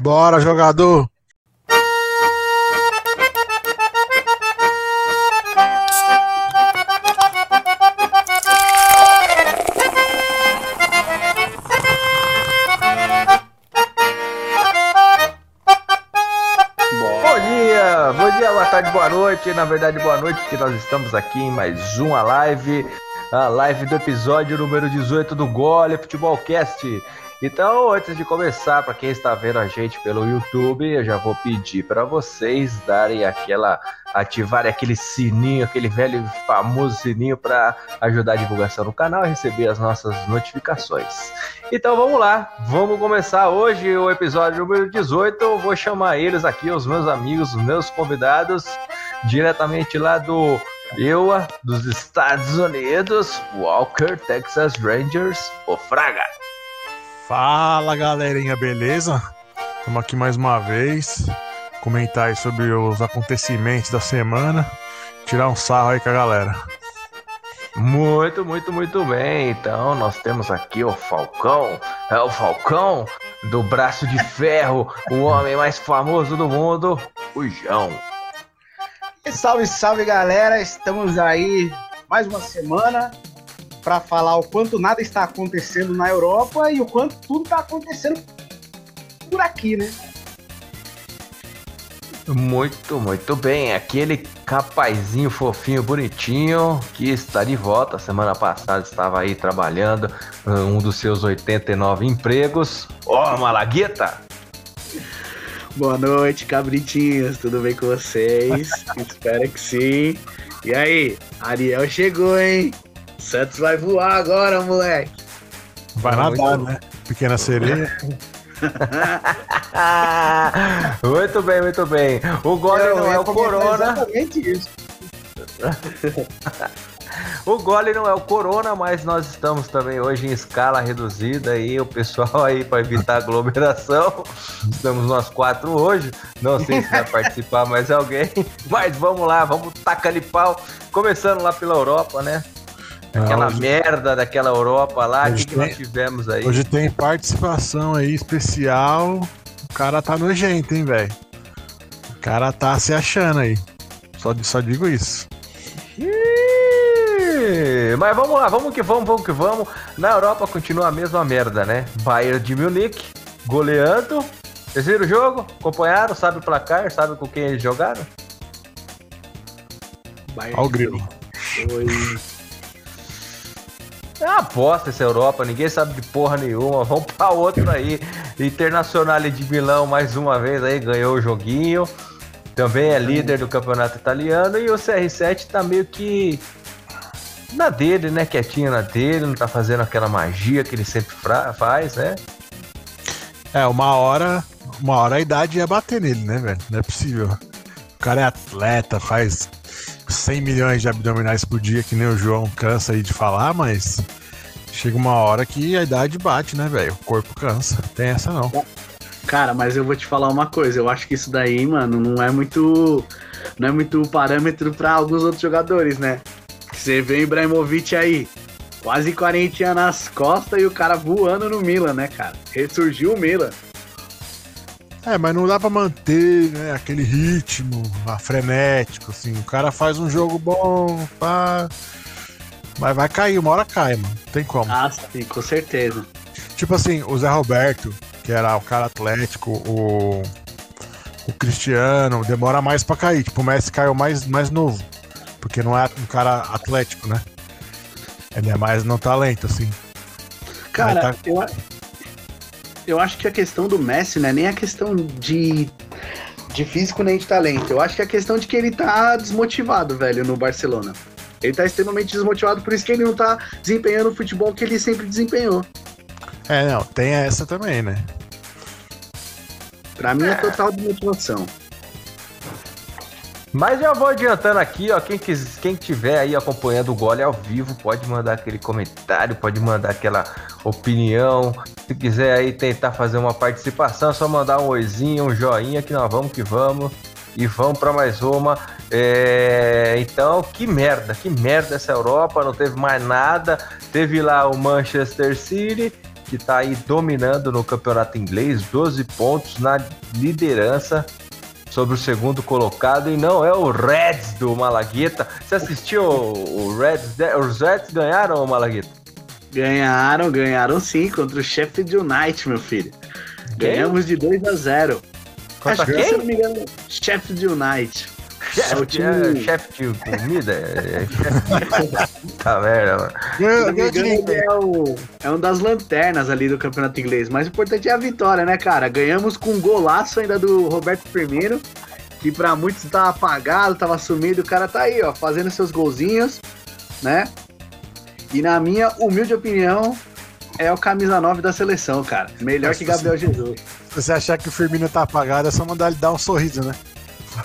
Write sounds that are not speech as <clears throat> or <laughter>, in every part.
Bora, jogador! Boa tarde, boa noite. Na verdade, boa noite, porque nós estamos aqui em mais uma live, a live do episódio número 18 do Gole Futebolcast. Então, antes de começar, para quem está vendo a gente pelo YouTube, eu já vou pedir para vocês darem aquela ativarem aquele sininho, aquele velho famoso sininho para ajudar a divulgação no canal e receber as nossas notificações. Então vamos lá, vamos começar hoje o episódio número 18. Eu vou chamar eles aqui, os meus amigos, os meus convidados, diretamente lá do EUA dos Estados Unidos, Walker Texas Rangers, o Fraga. Fala galerinha, beleza? Estamos aqui mais uma vez. Comentar aí sobre os acontecimentos da semana. Tirar um sarro aí com a galera. Muito, muito, muito bem. Então, nós temos aqui o Falcão. É o Falcão do braço de ferro, o homem mais famoso do mundo, o João. Salve, salve galera! Estamos aí mais uma semana para falar o quanto nada está acontecendo na Europa e o quanto tudo está acontecendo por aqui, né? Muito, muito bem. Aquele capazinho fofinho, bonitinho, que está de volta. Semana passada estava aí trabalhando um dos seus 89 empregos. Ó, oh, Malagueta! Boa noite, cabritinhos. Tudo bem com vocês? Espero que sim. E aí, Ariel chegou, hein? Santos vai voar agora, moleque. Vai nadar, né? Pequena sereia. <laughs> muito bem, muito bem. O Eu não é o Corona. Exatamente isso. <laughs> O gole não é o Corona, mas nós estamos também hoje em escala reduzida aí, o pessoal aí para evitar aglomeração. Estamos nós quatro hoje. Não sei se vai <laughs> participar mais alguém, mas vamos lá, vamos tacar de pau. Começando lá pela Europa, né? Aquela Ah, hoje- merda daquela Europa lá, o Hoje que, que nós tem- tivemos aí? Hoje tem participação aí especial. O cara tá nojento, hein, velho? O cara tá se achando aí. Só, só digo isso. Mas vamos lá, vamos que vamos, vamos que vamos. Na Europa continua a mesma merda, né? Bayern de Munique goleando. Vocês viram o jogo? Acompanharam? Sabe o placar? Sabe com quem eles jogaram? Ó o grilo. Foi. É uma aposta essa Europa, ninguém sabe de porra nenhuma. Vamos pra outro aí. Internacional de Milão, mais uma vez aí, ganhou o joguinho. Também é líder do campeonato italiano. E o CR7 tá meio que na dele, né? Quietinho na dele, não tá fazendo aquela magia que ele sempre faz, né? É, uma hora. Uma hora a idade ia bater nele, né, velho? Não é possível. O cara é atleta, faz 100 milhões de abdominais por dia, que nem o João cansa aí de falar, mas chega uma hora que a idade bate, né, velho? O corpo cansa. Tem essa não. Cara, mas eu vou te falar uma coisa. Eu acho que isso daí, mano, não é muito. Não é muito parâmetro pra alguns outros jogadores, né? Você vê o Ibrahimovic aí, quase 40 anos nas costas e o cara voando no Milan, né, cara? Ressurgiu o Milan. É, mas não dá pra manter né, aquele ritmo ah, frenético, assim. O cara faz um jogo bom, pá. Mas vai cair, uma hora cai, mano. Não tem como. Ah, sim, com certeza. Tipo assim, o Zé Roberto, que era o cara atlético, o. O Cristiano, demora mais pra cair. Tipo, o Messi caiu mais, mais novo. Porque não é um cara atlético, né? Ele é mais no talento, assim. Cara, tá- eu, eu acho que a questão do Messi não é nem a questão de, de físico nem de talento. Eu acho que é a questão de que ele tá desmotivado, velho, no Barcelona. Ele tá extremamente desmotivado, por isso que ele não tá desempenhando o futebol que ele sempre desempenhou. É, não, tem essa também, né? Pra mim é total desmotivação. Mas já vou adiantando aqui, ó. Quem, quis, quem tiver aí acompanhando o gole ao vivo, pode mandar aquele comentário, pode mandar aquela opinião. Se quiser aí tentar fazer uma participação, é só mandar um oizinho, um joinha, que nós vamos que vamos. E vamos para mais uma. É, então, que merda, que merda essa Europa, não teve mais nada. Teve lá o Manchester City que está aí dominando no campeonato inglês, 12 pontos na liderança sobre o segundo colocado e não é o Reds do Malagueta. Você assistiu o Reds? Os Reds ganharam o Malagueta? Ganharam, ganharam sim contra o Sheffield United, meu filho. Ganhamos de 2 a 0. Contra Acho quem? Que, se não me engano, Sheffield United. Chefe, é é, chefe de comida? É, chefe... <laughs> tá merda, mano. é, o, é um das lanternas ali do campeonato inglês. Mas o importante é a vitória, né, cara? Ganhamos com um golaço ainda do Roberto Firmino, que pra muitos tava apagado, tava sumido. O cara tá aí, ó, fazendo seus golzinhos, né? E na minha humilde opinião, é o camisa 9 da seleção, cara. Melhor que Gabriel Jesus. Se você achar que o Firmino tá apagado, é só mandar ele dar um sorriso, né?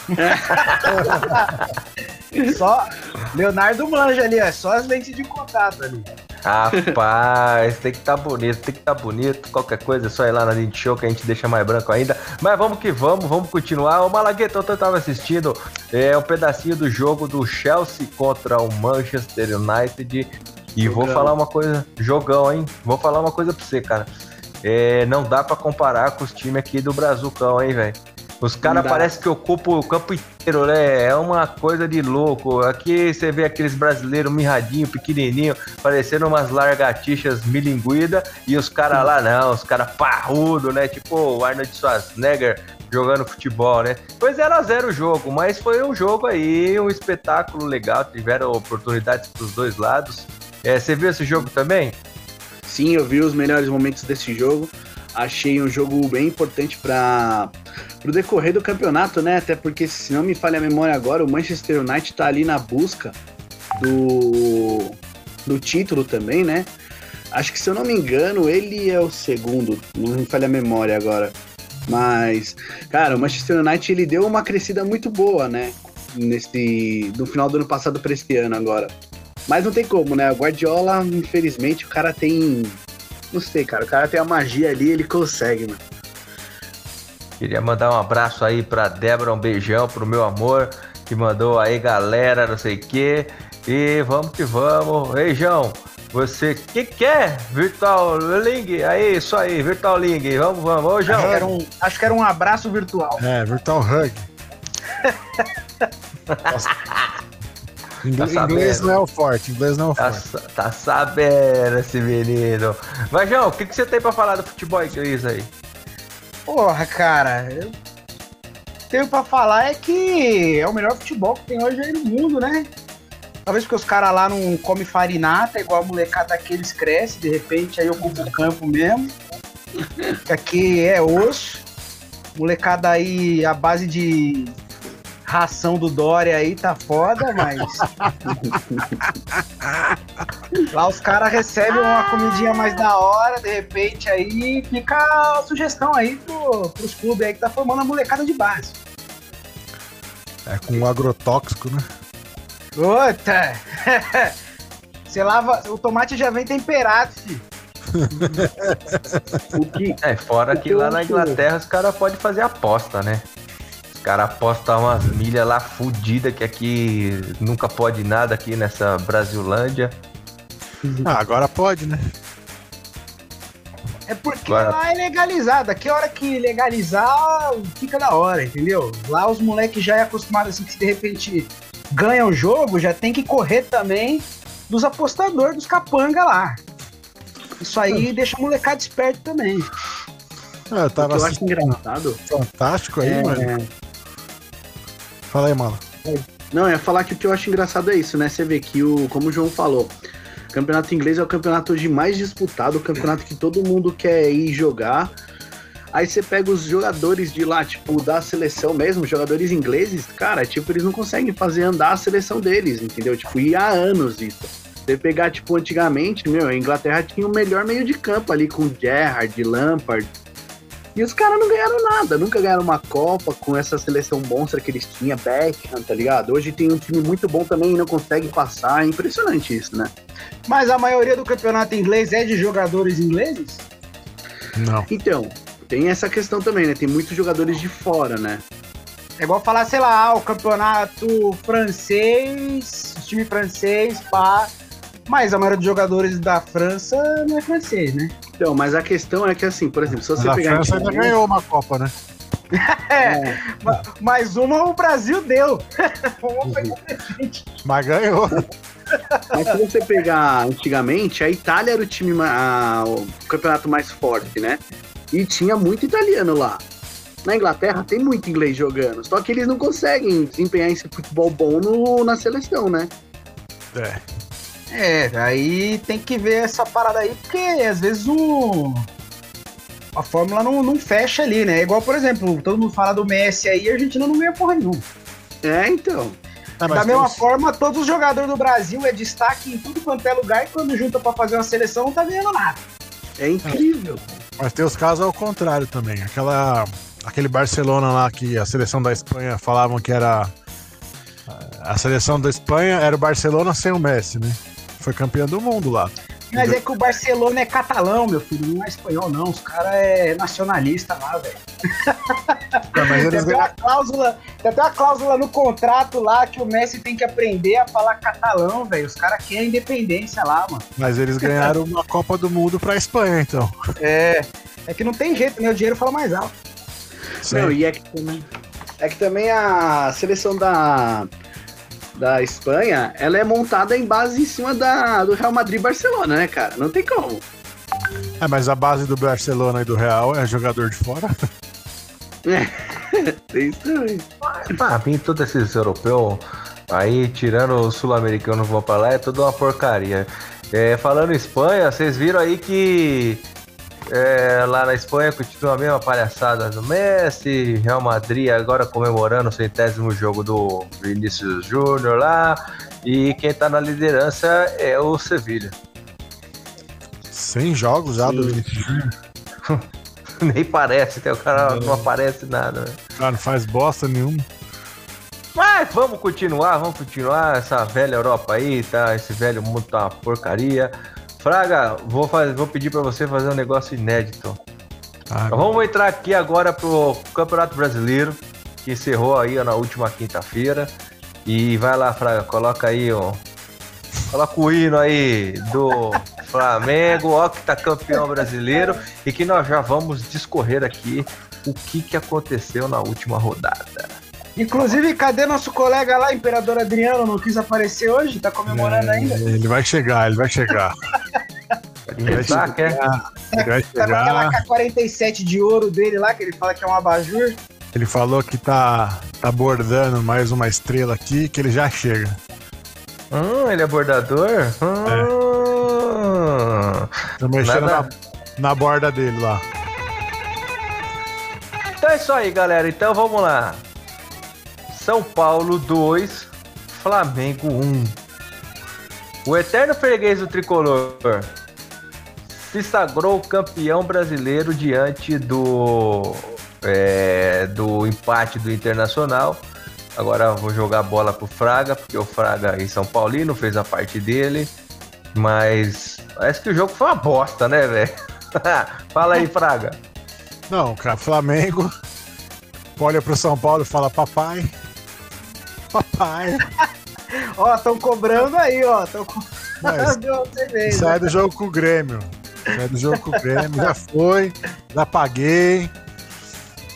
<laughs> só Leonardo manja ali, é só as lentes de contato ali. Rapaz, tem que estar tá bonito, tem que estar tá bonito. Qualquer coisa é só ir lá na Lente Show que a gente deixa mais branco ainda. Mas vamos que vamos, vamos continuar. O Malagueta, eu tava assistindo é, um pedacinho do jogo do Chelsea contra o Manchester United. E jogão. vou falar uma coisa, jogão, hein? Vou falar uma coisa pra você, cara. É, não dá para comparar com os times aqui do Brazucão, hein, velho? Os caras parecem que ocupam o campo inteiro, né? É uma coisa de louco. Aqui você vê aqueles brasileiros mirradinho, pequenininho, parecendo umas largatixas milinguida, e os caras lá não, os caras parrudo, né? Tipo o Arnold Schwarzenegger jogando futebol, né? Foi 0 a 0 o jogo, mas foi um jogo aí, um espetáculo legal, tiveram oportunidades para os dois lados. É, você viu esse jogo também? Sim, eu vi os melhores momentos desse jogo. Achei um jogo bem importante para o decorrer do campeonato, né? Até porque, se não me falha a memória agora, o Manchester United está ali na busca do, do título também, né? Acho que, se eu não me engano, ele é o segundo, não me falha a memória agora. Mas, cara, o Manchester United ele deu uma crescida muito boa, né? Nesse, do final do ano passado para este ano agora. Mas não tem como, né? O Guardiola, infelizmente, o cara tem não sei, cara. O cara tem a magia ali, ele consegue, mano. Queria mandar um abraço aí pra Débora, um beijão pro meu amor, que mandou aí, galera, não sei o quê. E vamos que vamos. Ei, João, você que quer Virtual Link? Aí, isso aí, Virtual Link. Vamos, vamos. Ô, João. Acho que era um, acho que era um abraço virtual. É, Virtual Hug. <laughs> Tá inglês não é o forte, inglês não é o tá, forte. Tá sabendo esse menino. Mas, João, o que, que você tem pra falar do futebol inglês aí? Porra, cara, eu tenho pra falar é que é o melhor futebol que tem hoje aí no mundo, né? Talvez porque os caras lá não comem farinata, igual a molecada aqui, eles crescem, de repente aí ocupa o campo mesmo. Aqui é osso. Molecada aí, a base de ração do Dória aí tá foda, mas. <laughs> Lá os caras recebem uma comidinha mais da hora, de repente aí fica a sugestão aí pro, pros clubes aí que tá formando a molecada de base. É com um agrotóxico, né? Puta! <laughs> Você lava. O tomate já vem temperado, filho. <laughs> o que, é, fora que lá na Inglaterra os caras podem fazer aposta, né? Cara aposta umas milhas lá fodida que aqui nunca pode nada aqui nessa Brasilândia. Ah, agora pode, né? É porque agora... lá é legalizado. Aqui a hora que legalizar, fica da hora, entendeu? Lá os moleques já é acostumado assim que se de repente ganha o jogo, já tem que correr também dos apostadores, dos capanga lá. Isso aí hum. deixa o molecado esperto também. Ah, eu tava eu acho engraçado. Fantástico aí, é... mano. Fala aí, mano. Não, é falar que o que eu acho engraçado é isso, né? Você vê que, o, como o João falou, o campeonato inglês é o campeonato hoje mais disputado, o campeonato que todo mundo quer ir jogar. Aí você pega os jogadores de lá, tipo, da seleção mesmo, jogadores ingleses, cara, tipo, eles não conseguem fazer andar a seleção deles, entendeu? Tipo, e há anos isso. Você pegar, tipo, antigamente, meu, a Inglaterra tinha o melhor meio de campo ali com Gerrard, Lampard, e os caras não ganharam nada, nunca ganharam uma Copa com essa seleção monstra que eles tinham, Beckham, tá ligado? Hoje tem um time muito bom também e não consegue passar, é impressionante isso, né? Mas a maioria do campeonato inglês é de jogadores ingleses? Não. Então, tem essa questão também, né? Tem muitos jogadores de fora, né? É igual falar, sei lá, o campeonato francês, o time francês, pá. Mas a maioria dos jogadores da França não é francês, né? Então, mas a questão é que assim, por exemplo, se você Mas a pegar. França ainda ganhou uma Copa, né? <laughs> É, ma- mais uma o Brasil deu. <laughs> Uma foi contra a gente. Mas ganhou. Mas se você pegar antigamente, a Itália era o time, a- o campeonato mais forte, né? E tinha muito italiano lá. Na Inglaterra tem muito inglês jogando, só que eles não conseguem desempenhar esse futebol bom no- na seleção, né? É. É, aí tem que ver essa parada aí, porque às vezes o. A fórmula não, não fecha ali, né? Igual, por exemplo, todo mundo fala do Messi aí, a Argentina não ganha porra nenhuma. É, então. É, mas da mesma tem- forma, todos os jogadores do Brasil é destaque em tudo quanto é lugar e quando junta pra fazer uma seleção não tá ganhando nada. É incrível. Mas tem os casos ao contrário também. Aquela, aquele Barcelona lá que a seleção da Espanha falavam que era. A seleção da Espanha era o Barcelona sem o Messi, né? Foi campeão do mundo lá. Mas é que o Barcelona é catalão, meu filho, não é espanhol, não. Os caras é nacionalista lá, velho. Mas Tem eles até, uma cláusula, tem até uma cláusula no contrato lá que o Messi tem que aprender a falar catalão, velho. Os caras querem independência lá, mano. Mas eles ganharam <laughs> uma Copa do Mundo pra Espanha, então. É. É que não tem jeito, né? O dinheiro fala mais alto. Não, e é que também. É que também a seleção da, da Espanha, ela é montada em base em cima da, do Real Madrid e Barcelona, né, cara? Não tem como. É, mas a base do Barcelona e do Real é jogador de fora. <laughs> Tem isso também. Pra mim, todos esses europeus aí, tirando os sul-americanos que vão pra lá, é tudo uma porcaria. É, falando em Espanha, vocês viram aí que é, lá na Espanha continua a mesma palhaçada do Messi, Real Madrid agora comemorando o centésimo jogo do Vinícius Júnior lá, e quem tá na liderança é o Sevilha. 100 jogos já do. Vinícius Júnior. <laughs> Nem parece, até o cara não aparece nada, né? Cara, não faz bosta nenhuma. Mas vamos continuar, vamos continuar. Essa velha Europa aí, tá? Esse velho mundo tá uma porcaria. Fraga, vou, fazer, vou pedir pra você fazer um negócio inédito. Ah, Então, vamos entrar aqui agora pro Campeonato Brasileiro, que encerrou aí na última quinta-feira. E vai lá, Fraga, coloca aí, ó. Coloca o hino aí do <laughs> Flamengo, que tá campeão brasileiro. E que nós já vamos discorrer aqui o que, que aconteceu na última rodada. Inclusive, cadê nosso colega lá, Imperador Adriano? Não quis aparecer hoje? Tá comemorando é, ainda? Ele vai chegar, ele vai chegar. <laughs> Pode inventar, quer? Ele vai Tá com aquela chegar. K-47 de ouro dele lá, que ele fala que é um abajur. Ele falou que tá, tá bordando mais uma estrela aqui, que ele já chega. Hum, ele é bordador? Hum. Tá mexendo Nada- na, na borda dele lá. Então é isso aí, galera. Então vamos lá. São Paulo 2, Flamengo 1. O eterno freguês do tricolor se sagrou campeão brasileiro diante do, é, do empate do Internacional. Agora vou jogar a bola pro Fraga, porque o Fraga em São Paulino fez a parte dele. Mas parece que o jogo foi uma bosta, né, velho? <laughs> Fala aí, Fraga. Não, cara, Flamengo olha pro São Paulo e fala: Papai, papai. Ó, estão cobrando aí, ó. Tão Mas <laughs> Deu uma cerveja. sai do jogo com o Grêmio. Sai do jogo com o Grêmio, já foi, já paguei.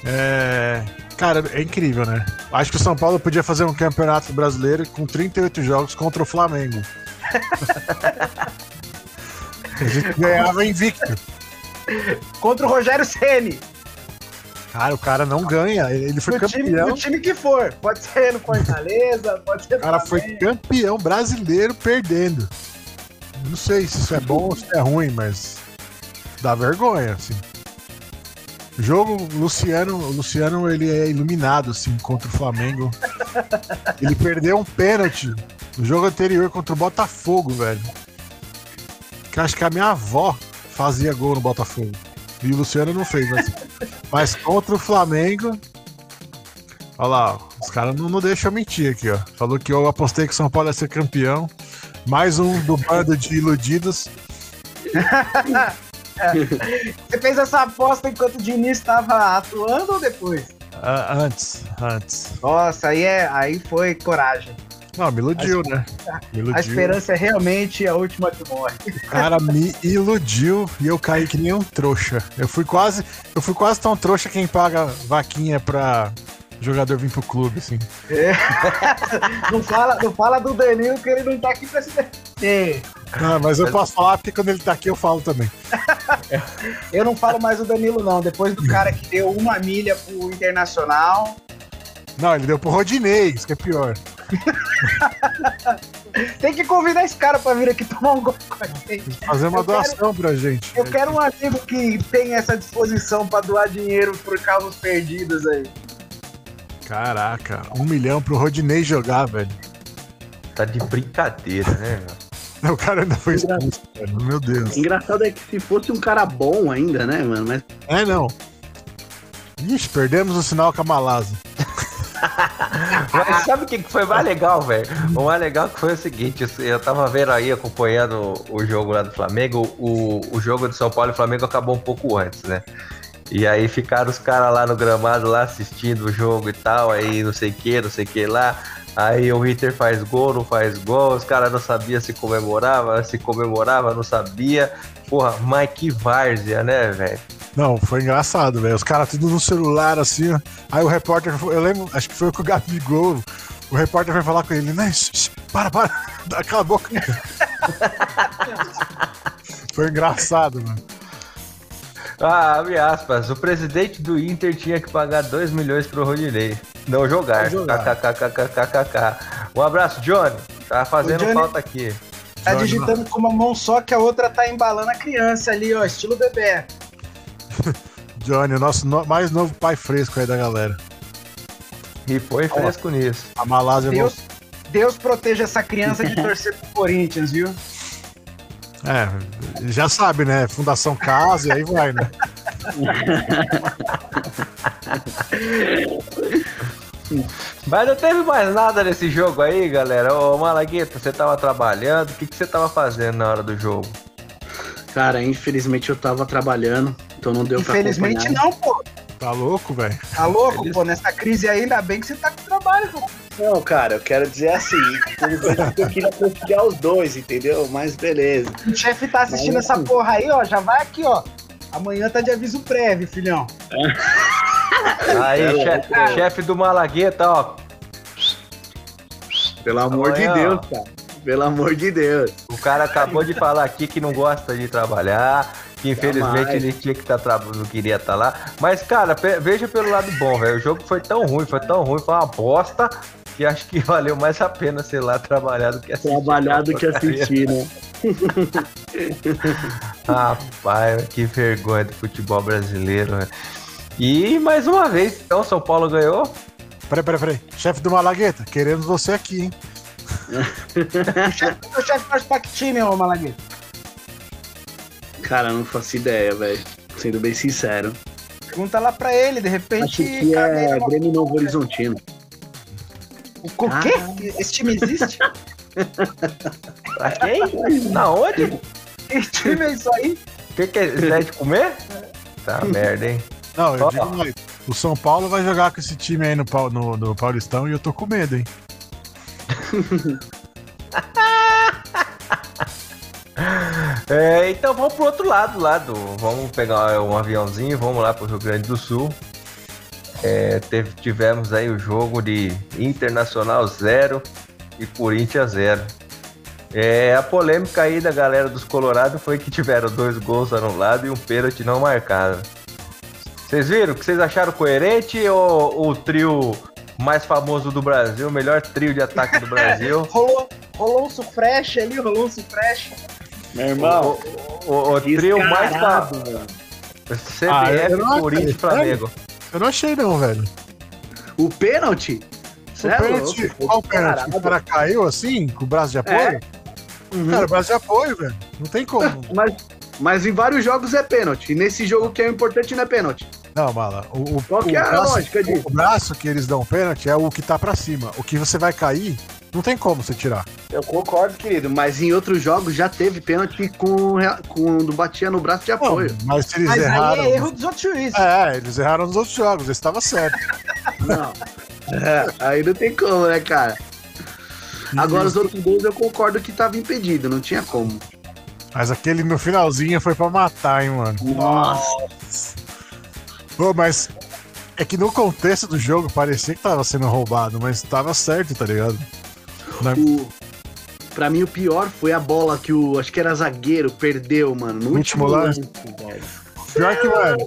É, Cara, é incrível, né? Acho que o São Paulo podia fazer um campeonato brasileiro com 38 jogos contra o Flamengo. <laughs> A gente ganhava invicto. Contra o Rogério Ceni. Cara, o cara não ganha. Ele foi No time, campeão. no time que for. Pode ser no Fortaleza, <laughs> pode ser O cara foi campeão brasileiro perdendo. Não sei se isso é bom ou se é ruim, mas dá vergonha, assim. O jogo, o Luciano, Luciano, ele é iluminado, assim, contra o Flamengo. <laughs> Ele perdeu um pênalti no jogo anterior contra o Botafogo, velho. Que acho que a minha avó fazia gol no Botafogo. E o Luciano não fez, mas, mas contra o Flamengo, Olha lá, os caras não, não deixam mentir aqui, ó. Falou que eu apostei que o São Paulo ia ser campeão. Mais um do bando de iludidos. <laughs> Você fez essa aposta enquanto o Diniz estava atuando ou depois? Ah, antes, antes. Nossa, aí, é, aí foi coragem. Não, me iludiu, né? Me iludiu. A esperança é realmente a última que morre. O cara me iludiu e eu caí que nem um trouxa. Eu fui quase, eu fui quase tão trouxa quem paga vaquinha pra jogador vir pro clube, assim. <laughs> Não fala, não fala do Danilo que ele não tá aqui pra se defender. Ah, mas eu posso falar porque quando ele tá aqui eu falo também. Eu não falo mais do Danilo, não. Depois do cara que deu uma milha pro Internacional. Não, ele deu pro Rodinei, isso que é pior. <laughs> Tem que convidar esse cara pra vir aqui tomar um gol com a gente. Fazer uma Eu quero- doação pra gente. Eu quero um amigo que tenha essa disposição pra doar dinheiro por causas perdidas aí. Caraca, um milhão pro Rodinei jogar, velho. Tá de brincadeira, né, meu? O cara ainda foi expulso, velho. Meu Deus. Engraçado é que se fosse um cara bom ainda, né, mano? Mas É, não. Ixi, perdemos o sinal com a Malasa. Mas sabe o que foi mais legal, velho? O mais legal que foi o seguinte, eu- tava vendo aí, acompanhando o jogo lá do Flamengo, o, o jogo de São Paulo e Flamengo acabou um pouco antes, né? E aí ficaram os caras lá no gramado lá assistindo o jogo e tal, aí não sei o que, não sei o que lá. Aí o Ritter faz gol, não faz gol, os caras não sabiam se comemorava, se comemorava, não sabia. Porra, que várzea, né, velho? Não, foi engraçado, velho. Os caras tudo no celular, assim, ó. Aí o repórter, eu lembro, acho que foi com o Gabigol. O repórter foi falar com ele, né? Para, para, <laughs> dá aquela boca. <laughs> foi engraçado, mano. Ah, abre aspas. O presidente do Inter tinha que pagar 2 milhões pro Rodinei. Não jogar. Não jogar. KKKKKKK. Um abraço, Johnny. Tá fazendo Johnny- falta aqui. Tá digitando com uma mão só que a outra tá embalando a criança ali, ó, estilo bebê. <laughs> Johnny, o nosso no- mais novo pai fresco aí da galera. E põe fresco nisso. A Malásia Deus, Deus proteja essa criança de torcer pro Corinthians, viu? É, já sabe, né? Fundação Casa e aí vai, né? <laughs> Mas não teve mais nada nesse jogo aí, galera. Ô, Malagueta, você tava trabalhando. O que, que você tava fazendo na hora do jogo? Cara, infelizmente eu tava trabalhando, então não deu Infelizmente pra acompanhar. não, pô. Tá louco, velho? Tá louco, Eles- pô? Nessa crise aí, ainda bem que você tá com trabalho, pô. Não, cara, eu quero dizer assim, infelizmente eu queria conciliar os dois, entendeu? Mas beleza. O chefe tá assistindo Mas, essa assim- porra aí, ó. Já vai aqui, ó. Amanhã tá de aviso prévio, filhão. <laughs> Aí, É, chefe, chefe do Malagueta, ó. Pelo amor Amanhã, de Deus, ó. cara. Pelo amor de Deus. O cara acabou de falar aqui que não gosta de trabalhar, que infelizmente Jamais. ele tinha que estar trabalhando, não queria estar lá. Mas, cara, veja pelo lado bom, velho. O jogo foi tão ruim, foi tão ruim, foi uma bosta, que acho que valeu mais a pena, sei lá, trabalhar do que assistir. Trabalhar do que Porcaria. assistir, né? <laughs> Rapaz, que vergonha do futebol brasileiro, velho. E mais uma vez, então, São Paulo ganhou. Peraí, peraí, peraí. Chefe do Malagueta, queremos você aqui, hein? <laughs> O chefe, o chefe faz pra que time, ô Malagueta? Cara, eu não faço ideia, velho. Sendo bem sincero. Pergunta lá pra ele, de repente. Acho que é Grêmio Novo Horizontino. O quê? Esse time existe? <laughs> Pra quem? Na onde? Que time é isso aí? O que, que é? Isso é de comer? Tá <laughs> merda, hein? Não, eu digo mais. O São Paulo vai jogar com esse time aí no, no, no Paulistão e eu tô com medo, hein? <laughs> É, então vamos pro outro lado, lado. Vamos pegar um aviãozinho, vamos lá pro Rio Grande do Sul. É, teve- tivemos aí o jogo de Internacional 0 e Corinthians 0. É, a polêmica aí da galera dos Colorados foi que tiveram dois gols anulados e um pênalti não marcado. Vocês viram? O que vocês acharam coerente ou o trio mais famoso do Brasil, o melhor trio de ataque do <laughs> Brasil? Rolou, rolou um sufresh ali, rolou um sufresh. Meu o, irmão, o- o trio mais mano. CBF, Ah, eu não Corinthians e. Flamengo. Eu não achei não, velho. O pênalti? O é pênalti, louco, qual foi pênalti? O cara caiu assim, com o braço de apoio? É. Uhum. Cara, braço de apoio, velho. Não tem como. <laughs> Mas, mas em vários jogos é pênalti. E nesse jogo que é o importante não é pênalti. Não, Mala. O, o, Qual que o é a braço, lógica disso? O braço que eles dão pênalti é o que tá pra cima. O que você vai cair, não tem como você tirar. Eu concordo, querido. Mas em outros jogos já teve pênalti com, quando batia no braço de Não, apoio. mas se eles Mas erraram. aí é erro dos outros juízes. É, eles erraram nos outros jogos, esse estava certo. <laughs> Não. É, aí não tem como, né, cara? Agora os outros gols eu concordo que tava impedido, não tinha como. Mas aquele no finalzinho foi pra matar, hein, mano. Nossa. Pô, mas é que no contexto do jogo parecia que tava sendo roubado, mas tava certo, tá ligado? Na- O, pra mim o pior foi a bola que o, acho que era zagueiro, perdeu, mano. No Último último lance. Pior que, mano,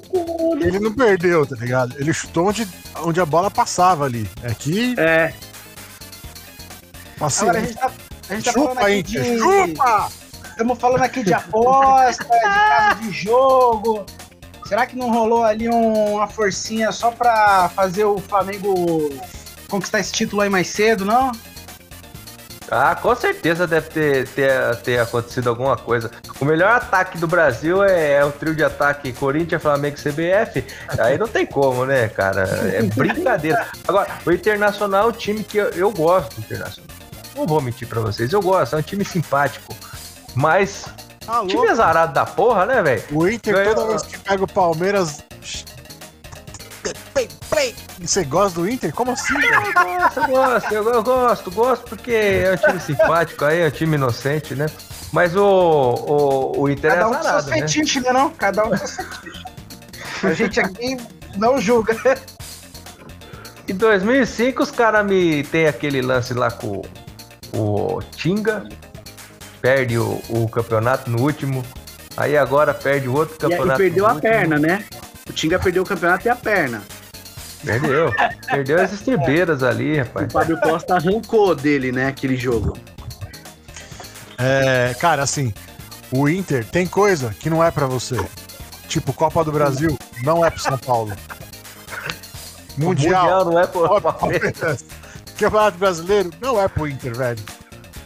ele não perdeu, tá ligado? Ele chutou onde, onde a bola passava ali. É que, É, assim, Agora a gente tá, a gente tá falando aqui de. chupa! Estamos falando aqui de aposta, de caso de jogo. Será que não rolou ali um- uma forcinha só pra fazer o Flamengo conquistar esse título aí mais cedo, não? Ah, com certeza deve ter, ter, ter acontecido alguma coisa. O melhor ataque do Brasil é, é o trio de ataque Corinthians, Flamengo e CBF. Aí não tem como, né, cara? É brincadeira. Agora, o Internacional é um time que eu, eu gosto do Internacional. Não vou mentir pra vocês, eu gosto, é um time simpático. Mas, Tá time azarado da porra, né, velho? O Inter, Ganhou- toda vez que pega o Palmeiras. E você gosta do Inter? Como assim? Eu gosto, eu gosto, eu, eu gosto, gosto porque é um time simpático aí, é um time inocente, né? Mas o, o, o Inter Cada é um com seus azarado, né? fetiches, né? Não? Cada um com seus fetiches. A gente aqui não julga. Em 2005, os caras me tem aquele lance lá com o Tinga, perde o, o campeonato no último, aí agora perde o outro e, aí campeonato. perdeu no a último. perna, né? O Tinga perdeu o campeonato e a perna. Perdeu. Perdeu as estribeiras ali, O rapaz. Fábio Costa arrancou dele, né, aquele jogo. É, cara, assim, o Inter tem coisa que não é pra você. Tipo, Copa do Brasil não é pro São Paulo. Mundial, não é por não é pro Palmeiras. Campeonato Brasileiro não é pro Inter, velho.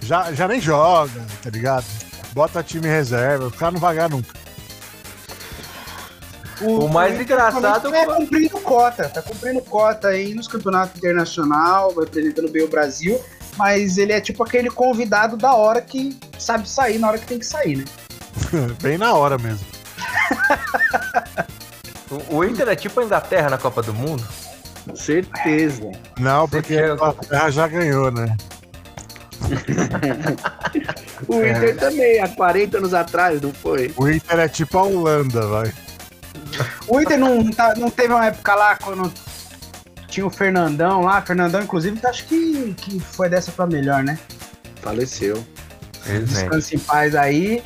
Já, já nem joga, tá ligado? Bota time em reserva, o cara não vai ganhar nunca. O mais engraçado é foi- cumprindo cota, tá cumprindo cota aí nos campeonatos internacional, representando bem o Brasil, mas ele é tipo aquele convidado da hora que sabe sair na hora que tem que sair, né? <laughs> Bem na hora mesmo. O, o Inter é tipo a Inglaterra na Copa do Mundo. Certeza. Não, porque a Inglaterra já ganhou, né? <laughs> O Inter também, há 40 anos atrás, não foi? O Inter é tipo a Holanda, vai. O Inter não, tá- não teve uma época lá quando tinha o Fernandão lá, Fernandão inclusive acho que, que foi dessa pra melhor, né? Faleceu. Descanse em paz aí.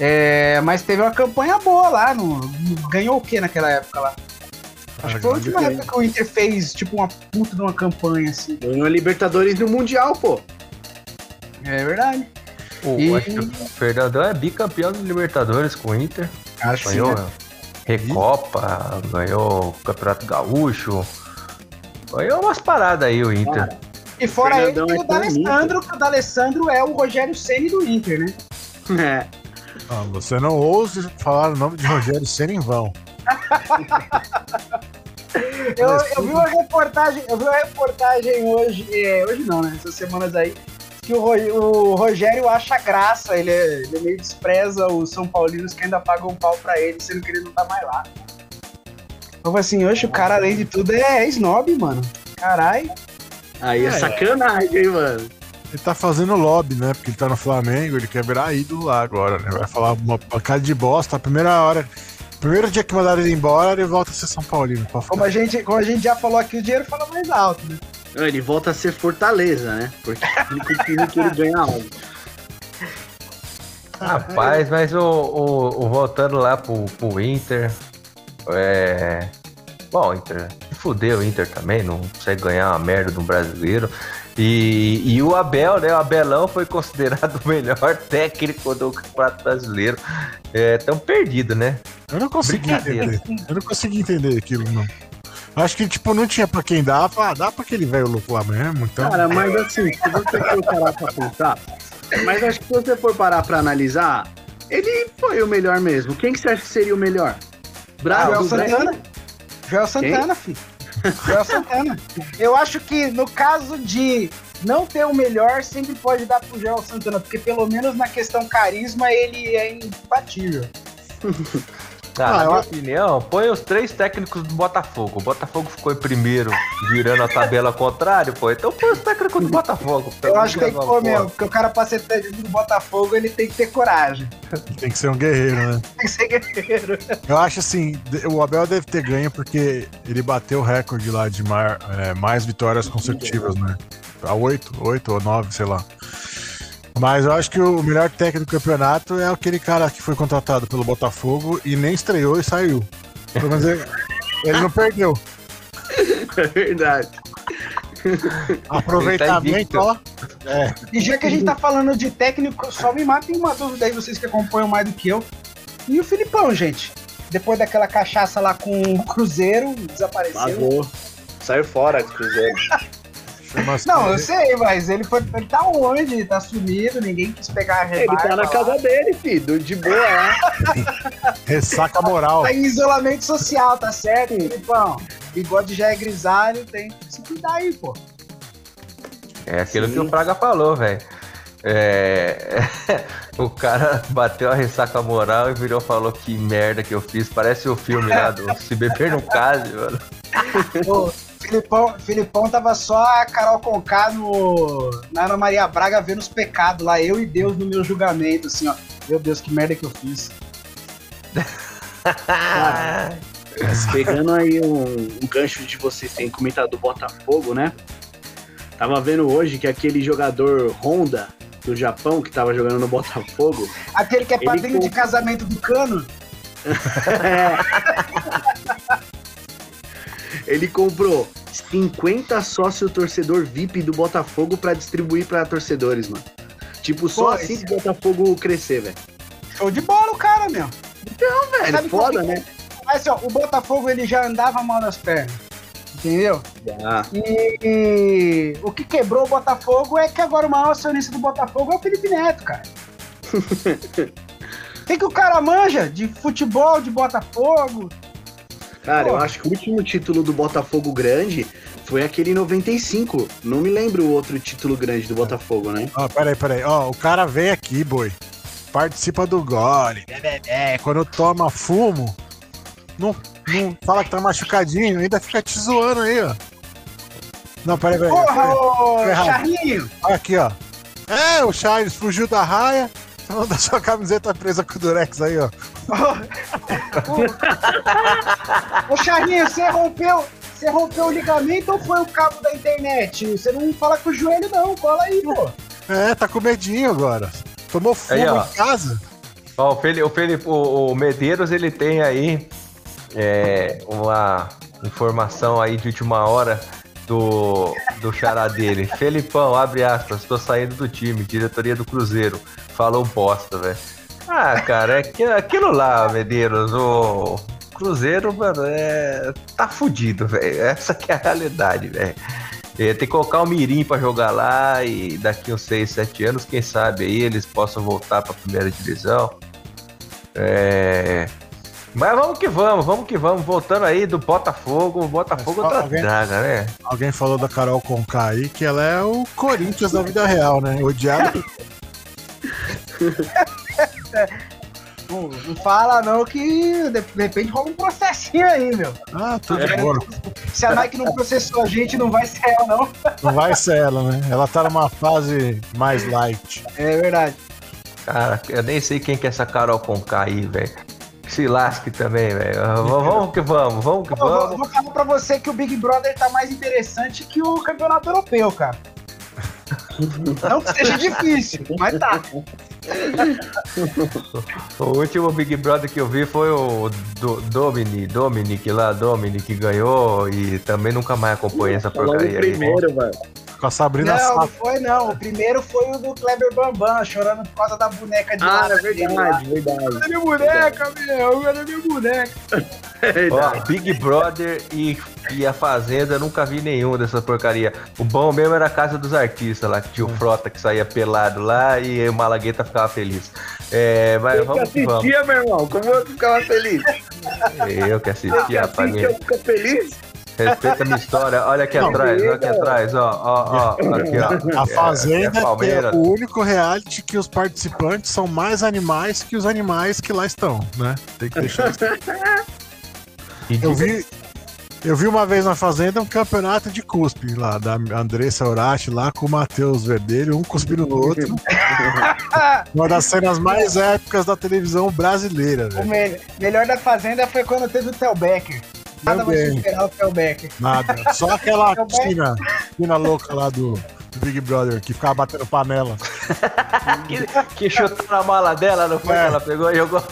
É, mas teve uma campanha boa lá. No, no- ganhou o que naquela época lá? Acho que foi a última época que o Inter fez tipo uma puta de uma campanha assim. Ganhou a Libertadores no Mundial, pô. É verdade. O, E- acho que o Fernandão é bicampeão do Libertadores com o Inter. Acho que sim, né? Recopa, ganhou o Campeonato Gaúcho. Ganhou umas paradas aí o Inter. E fora ele tem é o D'Alessandro, que o D'Alessandro é o Rogério Ceni do Inter, né? É. Ah, você não ouse falar o nome de Rogério Senna em vão. <laughs> Eu, eu vi uma reportagem, eu vi uma reportagem hoje, é, hoje não, né? Essas semanas aí, que o, o Rogério acha graça, ele, é- ele meio despreza os São Paulinos que ainda pagam um pau pra ele, sendo que ele não tá mais lá. Eu falei assim, hoje o cara, além de tudo, é snob, mano. Caralho. Aí é, É. sacanagem, hein, mano. Ele tá fazendo lobby, né? Porque ele tá no Flamengo, ele quer virar ídolo lá agora, né? Vai falar uma pancada de bosta. A primeira hora. Primeiro dia que mandaram ele embora, ele volta a ser São Paulino. Como a, gente, como a gente já falou aqui, o dinheiro fala mais alto, né? Ele volta a ser Fortaleza, né? Porque ele precisa que ele ganha algo. Rapaz, mas o, o- o- voltando lá pro, pro Inter. É. Bom, Inter. se Fudeu o Inter também, não consegue ganhar uma merda do brasileiro. E, e o Abel, né? O Abelão foi considerado <laughs> o melhor técnico do Campeonato Brasileiro. É tão perdido, né? Eu não consegui entender. Eu não consegui entender aquilo, não. Acho que, tipo, não tinha pra quem dar. Ah, dá pra aquele velho louco lá mesmo, então. Cara, mas assim, se você for parar pra pensar, mas acho que se você for parar pra analisar, ele foi o melhor mesmo. Quem que você acha que seria o melhor? Joel Bravo, Santana. Joel Santana, filho. Joel Santana. Eu acho que no caso de não ter o melhor, sempre pode dar pro Joel Santana, porque pelo menos na questão carisma ele é imbatível. <laughs> Ah, Ah, na eu minha acho- opinião, põe os três técnicos do Botafogo. O Botafogo ficou em primeiro, virando a tabela ao contrário, pô. Então põe os técnicos do Botafogo. Eu acho que tem que pôr mesmo, porque o cara pra ser técnico do Botafogo, ele tem que ter coragem. Tem que ser um guerreiro, né? <laughs> Tem que ser guerreiro. Eu acho assim, o Abel deve ter ganho porque ele bateu o recorde lá de mar- é, mais vitórias consecutivas, né? A oito, oito ou nove, sei lá. Mas eu acho que o melhor técnico do campeonato é aquele cara que foi contratado pelo Botafogo e nem estreou e saiu. Pelo menos ele, ele não perdeu. <laughs> É verdade. Aproveitamento, invicto. ó. É, E já que a gente tá falando de técnico, só me matem uma dúvida aí, vocês que acompanham mais do que eu. E o Filipão, gente? Depois daquela cachaça lá com o Cruzeiro, desapareceu. Vazou. Saiu fora do Cruzeiro. <laughs> Não, eu sei, mas ele, foi, ele tá onde? Tá sumido, ninguém quis pegar a Ele rebarba tá na lá. casa dele, filho, de boa lá. <laughs> Ressaca moral. Tá em isolamento social, tá certo, Filipão? Bigode já é grisalho, tem que se cuidar aí, pô. É aquilo Sim. que o Fraga falou, velho. É... <laughs> o cara bateu a ressaca moral e virou e falou que merda que eu fiz. Parece o filme lá do Se Beber no Case, mano. Ô, Filipão, Filipão tava só a Carol Conká no, na Ana Maria Braga vendo os pecados lá, eu e Deus no meu julgamento, assim, ó. Meu Deus, que merda que eu fiz. <laughs> Pegando aí um, um gancho de vocês terem comentado do Botafogo, né? Tava vendo hoje que aquele jogador Honda do Japão que tava jogando no Botafogo. Aquele que é padrinho de com- casamento do cano. <laughs> Ele comprou 50 sócio torcedor VIP do Botafogo pra distribuir pra torcedores, mano. Tipo, só Pô, assim esse- que o Botafogo crescer, velho. Show de bola o cara, meu. Velho, Sabe por foda, que- né? Mas ó, o Botafogo ele já andava mal nas pernas. Entendeu? Ah, E, e o que quebrou o Botafogo é que agora o maior acionista do Botafogo é o Felipe Neto, cara. <laughs> Tem que o cara manja de futebol, de Botafogo. Cara, eu Pô. acho que o último título do Botafogo grande foi aquele em 95. Não me lembro o outro título grande do Botafogo, né? Ó, peraí, peraí. Ó, o cara vem aqui, boi. Participa do gole. É, quando toma fumo, não, não fala que tá machucadinho, ainda fica te zoando aí, ó. Não, peraí, peraí. Porra, ô. Charlinho! Olha aqui, ó. É, o Charles fugiu da raia. Falando da sua camiseta presa com o Durex aí, ó. <laughs> Ô Charlinho, você rompeu, você rompeu o ligamento ou foi o cabo da internet? Você não fala com o joelho não, cola aí, pô. É, tá com medinho agora. Tomou fumo Aí, em casa? Ó, o, Felipe, o, Felipe- o- o Medeiros, ele tem aí é, uma informação aí de última hora do, do xará dele. Felipão, abre aspas, tô saindo do time, diretoria do Cruzeiro. Falou bosta, velho. Ah, cara, é que- aquilo lá, Medeiros, o Cruzeiro, mano, é, tá fudido, velho. Essa que é a realidade, velho. É, tem que colocar o Mirim pra jogar lá e daqui uns 6, 7 anos, quem sabe aí eles possam voltar pra primeira divisão. É... Mas vamos que vamos, vamos que vamos. Voltando aí do Botafogo, o Botafogo Mas outra alguém- draga, né? Alguém falou da Carol Conká aí que ela é o Corinthians da vida real, né? Odiado. <laughs> <laughs> Não, não fala não que de, de repente rola um processinho aí, meu. Ah, tudo bom. Se a Nike não processou a gente, não vai ser ela, não. <laughs> Não vai ser ela, né? Ela tá numa fase mais light. É verdade. Cara, eu nem sei quem que é essa Carol Conká aí, velho. Se lasque também, velho. Vamos vamos que vamos, vamos que Eu vou, vamos. vou falar pra você que o Big Brother tá mais interessante que o campeonato europeu, cara. Não que seja difícil, mas tá. <laughs> O último Big Brother que eu vi foi o do, Domini, Dominic lá, Dominic que ganhou e também nunca mais acompanhei essa o porcaria aí. primeiro, mano. Com a Sabrina Não, não Sato. foi não. O primeiro foi o do Kleber Bambam, chorando por causa da boneca de Ah, é verdade, verdade. Cadê minha boneca, meu? Cadê minha boneca? <laughs> É. Ó, Big Brother e, e a Fazenda, eu nunca vi nenhum dessa porcaria. O bom mesmo era a Casa dos Artistas lá, que tinha o Frota que saía pelado lá e o Malagueta ficava feliz. É, mas Eu que vamos que vamos. assistia, meu irmão. Como eu ficava feliz? Eu que Eu assisti, que rapaz. assistia, eu fico feliz. Respeita a minha história. Olha aqui atrás, olha aqui atrás, ó, ó, ó. Aqui, ó. A Fazenda é é, Palmeiras. o único reality que os participantes são mais animais que os animais que lá estão, né? Tem que deixar isso. <laughs> Eu vi, eu vi uma vez na Fazenda um campeonato de cuspe lá, da Andressa Urachi lá com o Matheus Verdelho, um cuspindo no outro. <laughs> uma das cenas mais épicas da televisão brasileira, O velho. me- melhor da Fazenda foi quando teve o Theo Becker. Nada vai superar o Theo Becker. Nada. Só aquela <laughs> bem- Tina, Tina louca lá do, do Big Brother, que ficava batendo panela. <laughs> que, que chutou na mala dela, não foi? É. Ela pegou e jogou.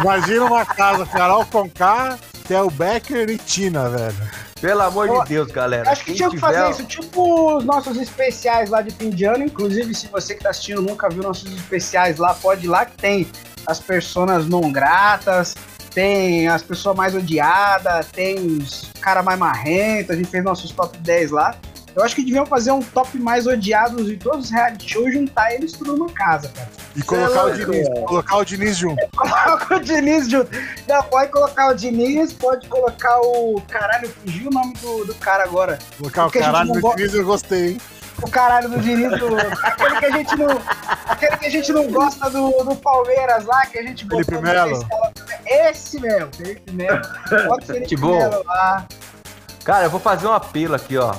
Imagina uma casa, Carol Conká, Theo Becker e Tina, velho. Pelo amor Eu- de Deus, galera. Acho que tinha que fazer isso, tipo os nossos especiais lá de fim de ano. Inclusive, se você que tá assistindo nunca viu nossos especiais lá, pode ir lá que tem as personas não gratas, tem as pessoas mais odiadas, tem os cara mais marrentos, a gente fez nossos top 10 lá. Eu acho que deviam fazer um top mais odiados de todos os reality shows e juntar eles tudo numa casa, cara. E colocar o louco, Diniz, colocar o Diniz junto. <laughs> Coloca o Diniz junto. Não, pode colocar o Diniz, pode colocar o. Caralho, fugiu o nome do, do cara agora. Colocar o Porque a gente caralho não do Diniz eu gostei, hein? O caralho do Diniz, do, aquele, que a gente não, aquele que a gente não gosta do, do Palmeiras lá, que a gente Felipe botou no Melo. Esse mesmo, Felipe Melo. Bota o Felipe. Melo lá. Cara, eu vou fazer um apelo aqui, ó.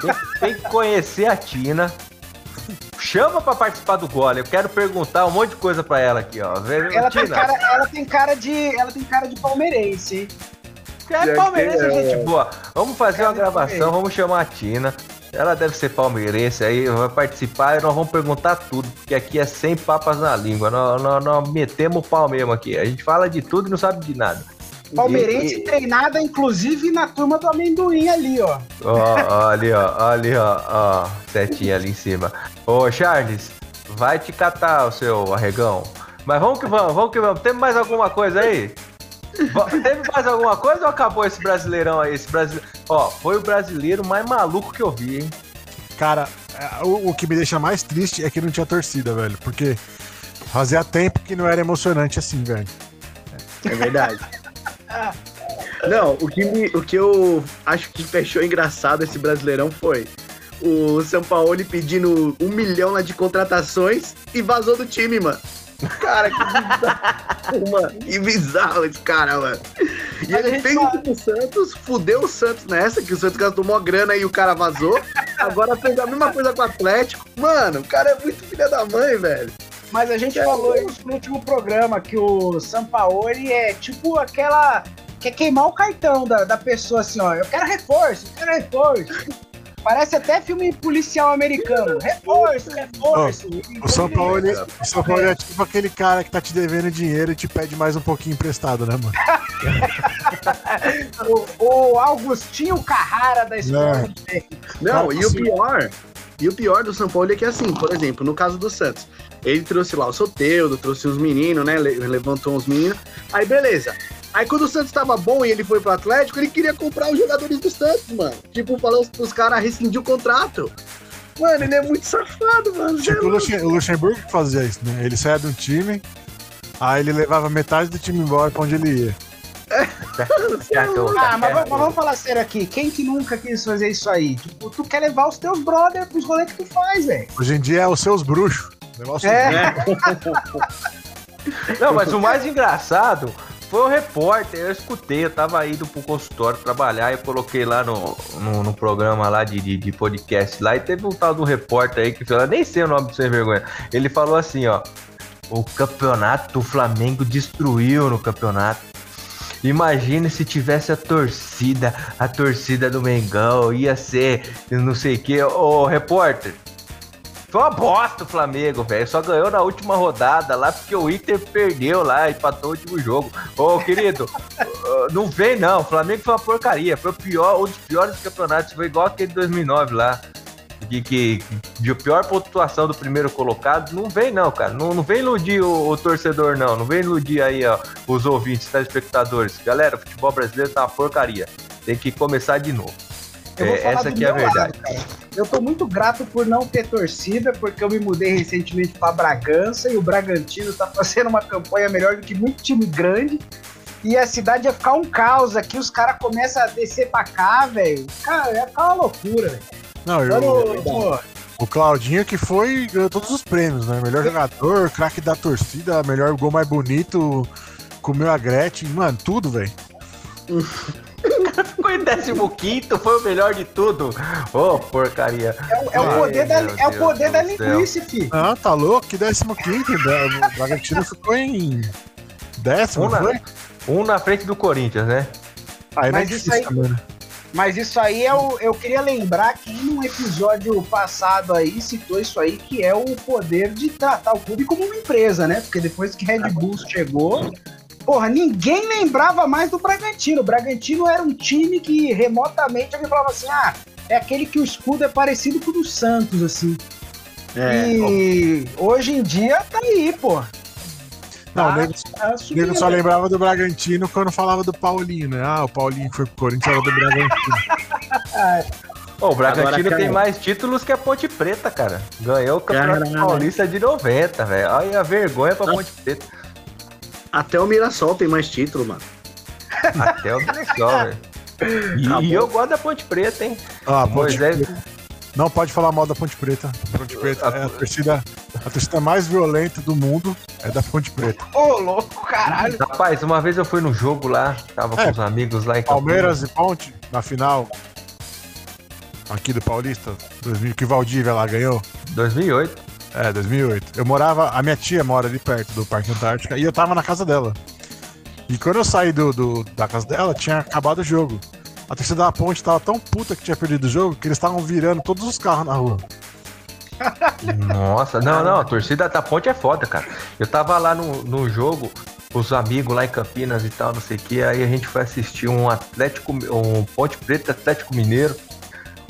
Tem, tem que conhecer a Tina. Chama pra participar do gole. Eu quero perguntar um monte de coisa pra ela aqui, ó. Ela tem, Tina, cara, ela, tem cara de, ela tem cara de palmeirense, hein? é palmeirense, É. gente boa. Vamos fazer uma Cara, gravação, vamos chamar a Tina. Ela deve ser palmeirense aí, vai participar e nós vamos perguntar tudo, porque aqui é sem papas na língua. Nós, nós, nós metemos o pau mesmo aqui. A gente fala de tudo e não sabe de nada. Palmeirense E- treinada, inclusive, na turma do amendoim ali, ó. Ó, ó, ali, ó, ó, ali, ó, ó, setinha ali em cima. Ô, Charles, vai te catar o seu arregão. Mas vamos que vamos, vamos que vamos. Tem mais alguma coisa aí? Teve mais alguma coisa ou acabou esse brasileirão aí? Esse brasileiro... Ó, foi o brasileiro mais maluco que eu vi, hein? Cara, é, o, o que me deixa mais triste é que não tinha torcida, velho. Porque fazia tempo que não era emocionante assim, velho. É verdade. Não, o que, me- o que eu acho que fechou engraçado esse Brasileirão foi o São Paulo pedindo um milhão lá de contratações e vazou do time, mano. Cara, que bizarro, mano. Que bizarro esse cara, mano. E ele fez isso pro Santos, fudeu o Santos nessa, que o Santos gastou mó grana e o cara vazou. Agora fez a mesma coisa com o Atlético. Mano, o cara é muito filha da mãe, velho. Mas a gente falou isso no último programa, que o Sampaoli é tipo aquela. Quer queimar o cartão da, da pessoa assim, ó. Eu quero reforço, eu quero reforço. Parece até filme policial americano. Reforço, reforço. O São Paulo, ele- o São Paulo é tipo aquele cara que tá te devendo dinheiro e te pede mais um pouquinho emprestado, né, mano? <laughs> O, o Augustinho Carrara da escola. Não, Cara, e o assim- pior, e o pior do São Paulo é que assim, por exemplo, no caso do Santos, ele trouxe lá o Soteudo, trouxe os meninos, né? le- Levantou os meninos. Aí beleza. Aí quando o Santos tava bom e ele foi pro Atlético, ele queria comprar os jogadores do Santos, mano. Tipo, falou pros caras rescindir o contrato. Mano, ele é muito safado, mano. É Tipo o, Luxemburgo que fazia isso, né? Ele saía de um time, aí ele levava metade do time embora pra onde ele ia. Ah, mas, mas vamos falar sério aqui. Quem que nunca quis fazer isso aí? Tipo, tu quer levar os teus brothers pros rolês que tu faz, velho. Hoje em dia é os seus bruxos. Levar os seus É. Não, mas o mais engraçado foi o repórter. Eu escutei, eu tava indo pro consultório trabalhar e coloquei lá no, no, no programa lá de, de, de podcast lá e teve um tal do repórter aí que falou, nem sei o nome do sem vergonha. Ele falou assim, ó. O campeonato, o Flamengo destruiu no campeonato. Imagine se tivesse a torcida, a torcida do Mengão, ia ser não sei o que. Ô, repórter, foi uma bosta o Flamengo, velho. Só ganhou na última rodada lá porque o Inter perdeu lá, empatou o último jogo. Ô, querido, <laughs> não vem não. O Flamengo foi uma porcaria. Foi o pior, um dos piores campeonatos. Foi igual aquele de 2009 lá. Que, que de pior pontuação do primeiro colocado. Não vem não, cara. Não, não vem iludir o, o torcedor, não. Não vem iludir aí, ó, os ouvintes, telespectadores. Galera, o futebol brasileiro tá uma porcaria. Tem que começar de novo. Eu vou É, falar essa do aqui é a meu verdade. lado, cara. Eu tô muito grato por não ter torcida, porque eu me mudei recentemente pra Bragança e o Bragantino tá fazendo uma campanha melhor do que muito time grande. e a cidade ia ficar um caos aqui, os caras começam a descer pra cá, velho. Cara, ia ficar uma loucura, velho. Não, eu, pô, o Claudinho que foi, ganhou todos os prêmios, né? Melhor jogador, craque da torcida, melhor gol mais bonito, comeu a Gretchen, mano, tudo, velho. <laughs> Em 15, foi o melhor de tudo. Ô, porcaria. é, o- é o Ai, poder, da, é o poder da linguiça, fi. Ah, tá louco? Que 15 né? O Bragantino ficou em décimo, Um na, foi? um na frente do Corinthians, né? Aí é Mas isso aí- também? Mas isso aí é o, eu queria lembrar que num episódio passado aí citou isso aí, que é o poder de tratar o clube como uma empresa, né? Porque depois que Red Bull chegou, porra, ninguém lembrava mais do Bragantino. O Bragantino era um time que remotamente alguém falava assim: ah, é aquele que o escudo é parecido com o do Santos, assim. É, e hoje em dia tá aí, pô. Não, Tá, o nego, tá nego só lembrava do Bragantino quando falava do Paulinho, né? Ah, o Paulinho foi pro Corinthians era do Bragantino. <laughs> Ô, o Bragantino tem mais títulos que a Ponte Preta, cara. Ganhou o Campeonato Caralho. Paulista de 90, velho. Olha a vergonha pra Nossa. Ponte Preta. Até o Mirassol tem mais título, mano. Até o Mirassol, velho. E, e eu gosto da Ponte Preta, hein? Ah, Moisés. Não pode falar mal da Ponte Preta. A Ponte Preta é a torcida, a torcida mais violenta do mundo é da Ponte Preta. Ô, louco, caralho. Rapaz, uma vez eu fui no jogo lá, tava É. com os amigos lá em Palmeiras e Ponte, na final aqui do Paulista, 2000, que Valdívia lá ganhou. Campinas, 2008. É, 2008. Eu morava, a minha tia mora ali perto do Parque Antártica e eu tava na casa dela. E quando eu saí do, do- da casa dela, tinha acabado o jogo. A torcida da Ponte tava tão puta que tinha perdido o jogo que eles estavam virando todos os carros na rua. <laughs> Nossa, não, não, a torcida da Ponte é foda, cara. Eu tava lá no, no jogo, os amigos lá em Campinas e tal, não sei o que, aí a gente foi assistir um Atlético, um Ponte Preta Atlético Mineiro.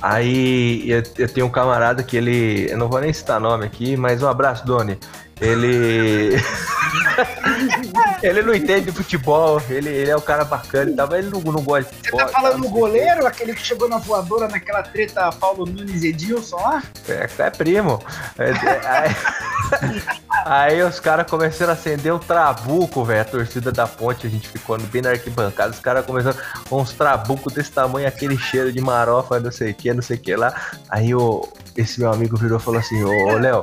Aí eu, eu tenho um camarada que ele, eu não vou nem citar nome aqui, mas um abraço, Doni. Ele. <laughs> ele não entende de futebol, ele, ele é um cara bacana e tal, mas ele não, não gosta de Você futebol. tá e tal, falando do o goleiro, aquele que chegou na voadora naquela treta Paulo Nunes e Edilson lá? É, é primo. É, é, aí, <laughs> aí os caras começaram a acender um trabuco, velho. A torcida da ponte, a gente ficou bem na arquibancada. Os caras começaram com uns trabucos desse tamanho, aquele cheiro de marofa, não sei o que, não sei o que lá. Aí o, esse meu amigo virou e falou assim: ô Léo,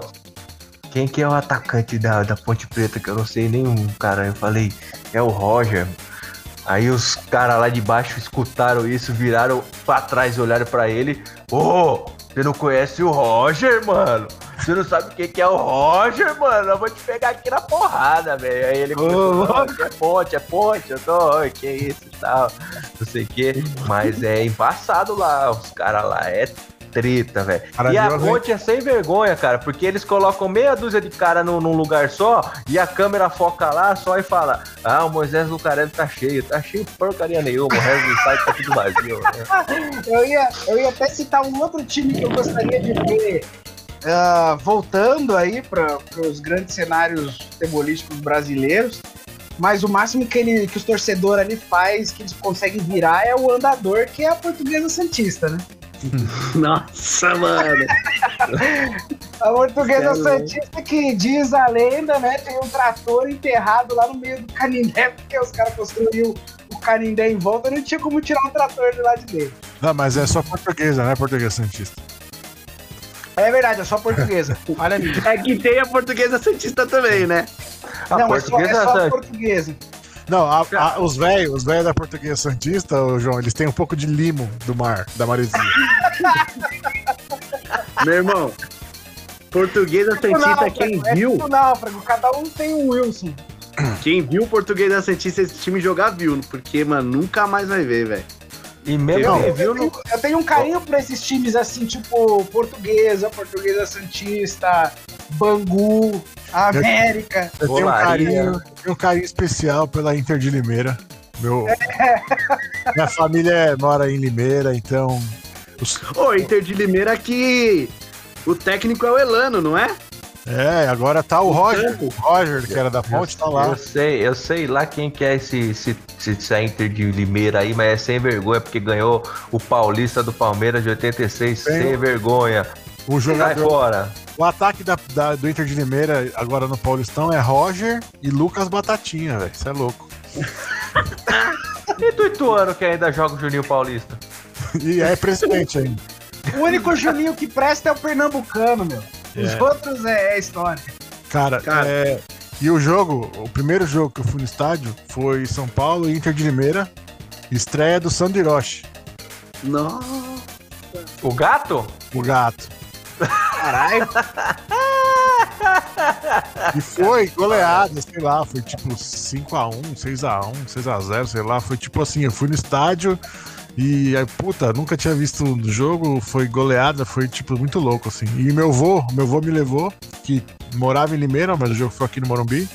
quem que é o atacante da, da Ponte Preta? Que eu não sei nenhum, cara. Eu falei: é o Roger. Aí os caras lá de baixo escutaram isso, viraram pra trás olharam pra ele. Ô, você não conhece o Roger, mano? Você não sabe o que, é o Roger, mano? Eu vou te pegar aqui na porrada, velho. Aí ele começou, "Não, é ponte, é ponte. Eu tô, "Oi, que isso e tal. Não sei o que. Mas é embaçado lá, os caras lá. É treta, velho. E a ponte é sem vergonha, cara, porque eles colocam meia dúzia de cara num, num lugar só e a câmera foca lá só e fala: Ah, o Moisés Lucarelli tá cheio, tá cheio de porcaria nenhuma, o resto do site tá tudo vazio. né? <laughs> Eu ia, eu ia até citar um outro time que eu gostaria de ver ah, voltando aí para os grandes cenários futebolísticos brasileiros. Mas o máximo que, ele, que os torcedores ali faz, que eles conseguem virar, é o andador, que é a portuguesa Santista, né? <laughs> Nossa, mano. <laughs> A portuguesa Sério? Santista que diz a lenda, né? Tem um trator enterrado lá no meio do Canindé, porque os caras construíram o Canindé em volta e não tinha como tirar o trator de lá de dentro. Não, mas é só portuguesa, não é português santista. É verdade, é só portuguesa. <laughs> Olha. É que tem a portuguesa santista também, né? A não, é só, é portuguesa só San- portuguesa. Não, a- a- os velhos os velhos da portuguesa santista, ô, João, eles têm um pouco de limo do mar, da maresia. <laughs> Meu irmão. Portuguesa Tipo santista, náufrago, quem é viu, tipo náufrago, cada um tem um Wilson. <clears throat> quem viu portuguesa santista esse time jogar viu, porque, mano, nunca mais vai ver, velho. E mesmo Não. viu, Eu não, tenho, eu tenho um carinho por esses times assim, tipo Portuguesa, Portuguesa Santista, Bangu, América. Eu tenho um carinho, eu tenho um carinho especial pela Inter de Limeira. Meu, <laughs> minha família é- mora em Limeira, então. os- Ô, Inter de Limeira que o técnico é o Elano, não é? é, agora tá o Roger. O Roger, que era da Ponte, tá lá. Eu sei, eu sei lá quem que é esse, esse, esse Inter de Limeira aí, mas é sem vergonha, porque ganhou o Paulista do Palmeiras de 86, Tem- sem vergonha. O Sai jogador. fora. O ataque da, da- do Inter de Limeira, agora no Paulistão, é Roger e Lucas Batatinha, velho. Isso é louco. <laughs> E do Ituano que ainda joga o Juninho Paulista? E é presidente ainda. O único Juninho que presta é o Pernambucano, meu. Os É. outros é, é história. Cara, Cara. é, e o jogo, o primeiro jogo que eu fui no estádio foi São Paulo e Inter de Limeira, estreia do Sandro Hiroshi, Nossa. O gato? o gato. Caralho. E foi goleada, sei lá, foi tipo 5x1, 6x1, 6x0, sei lá. Foi tipo assim, eu fui no estádio e, aí, puta, nunca tinha visto o jogo, foi goleada, foi tipo muito louco, assim. E meu vô, meu vô me levou, que morava em Limeira, mas o jogo foi aqui no Morumbi,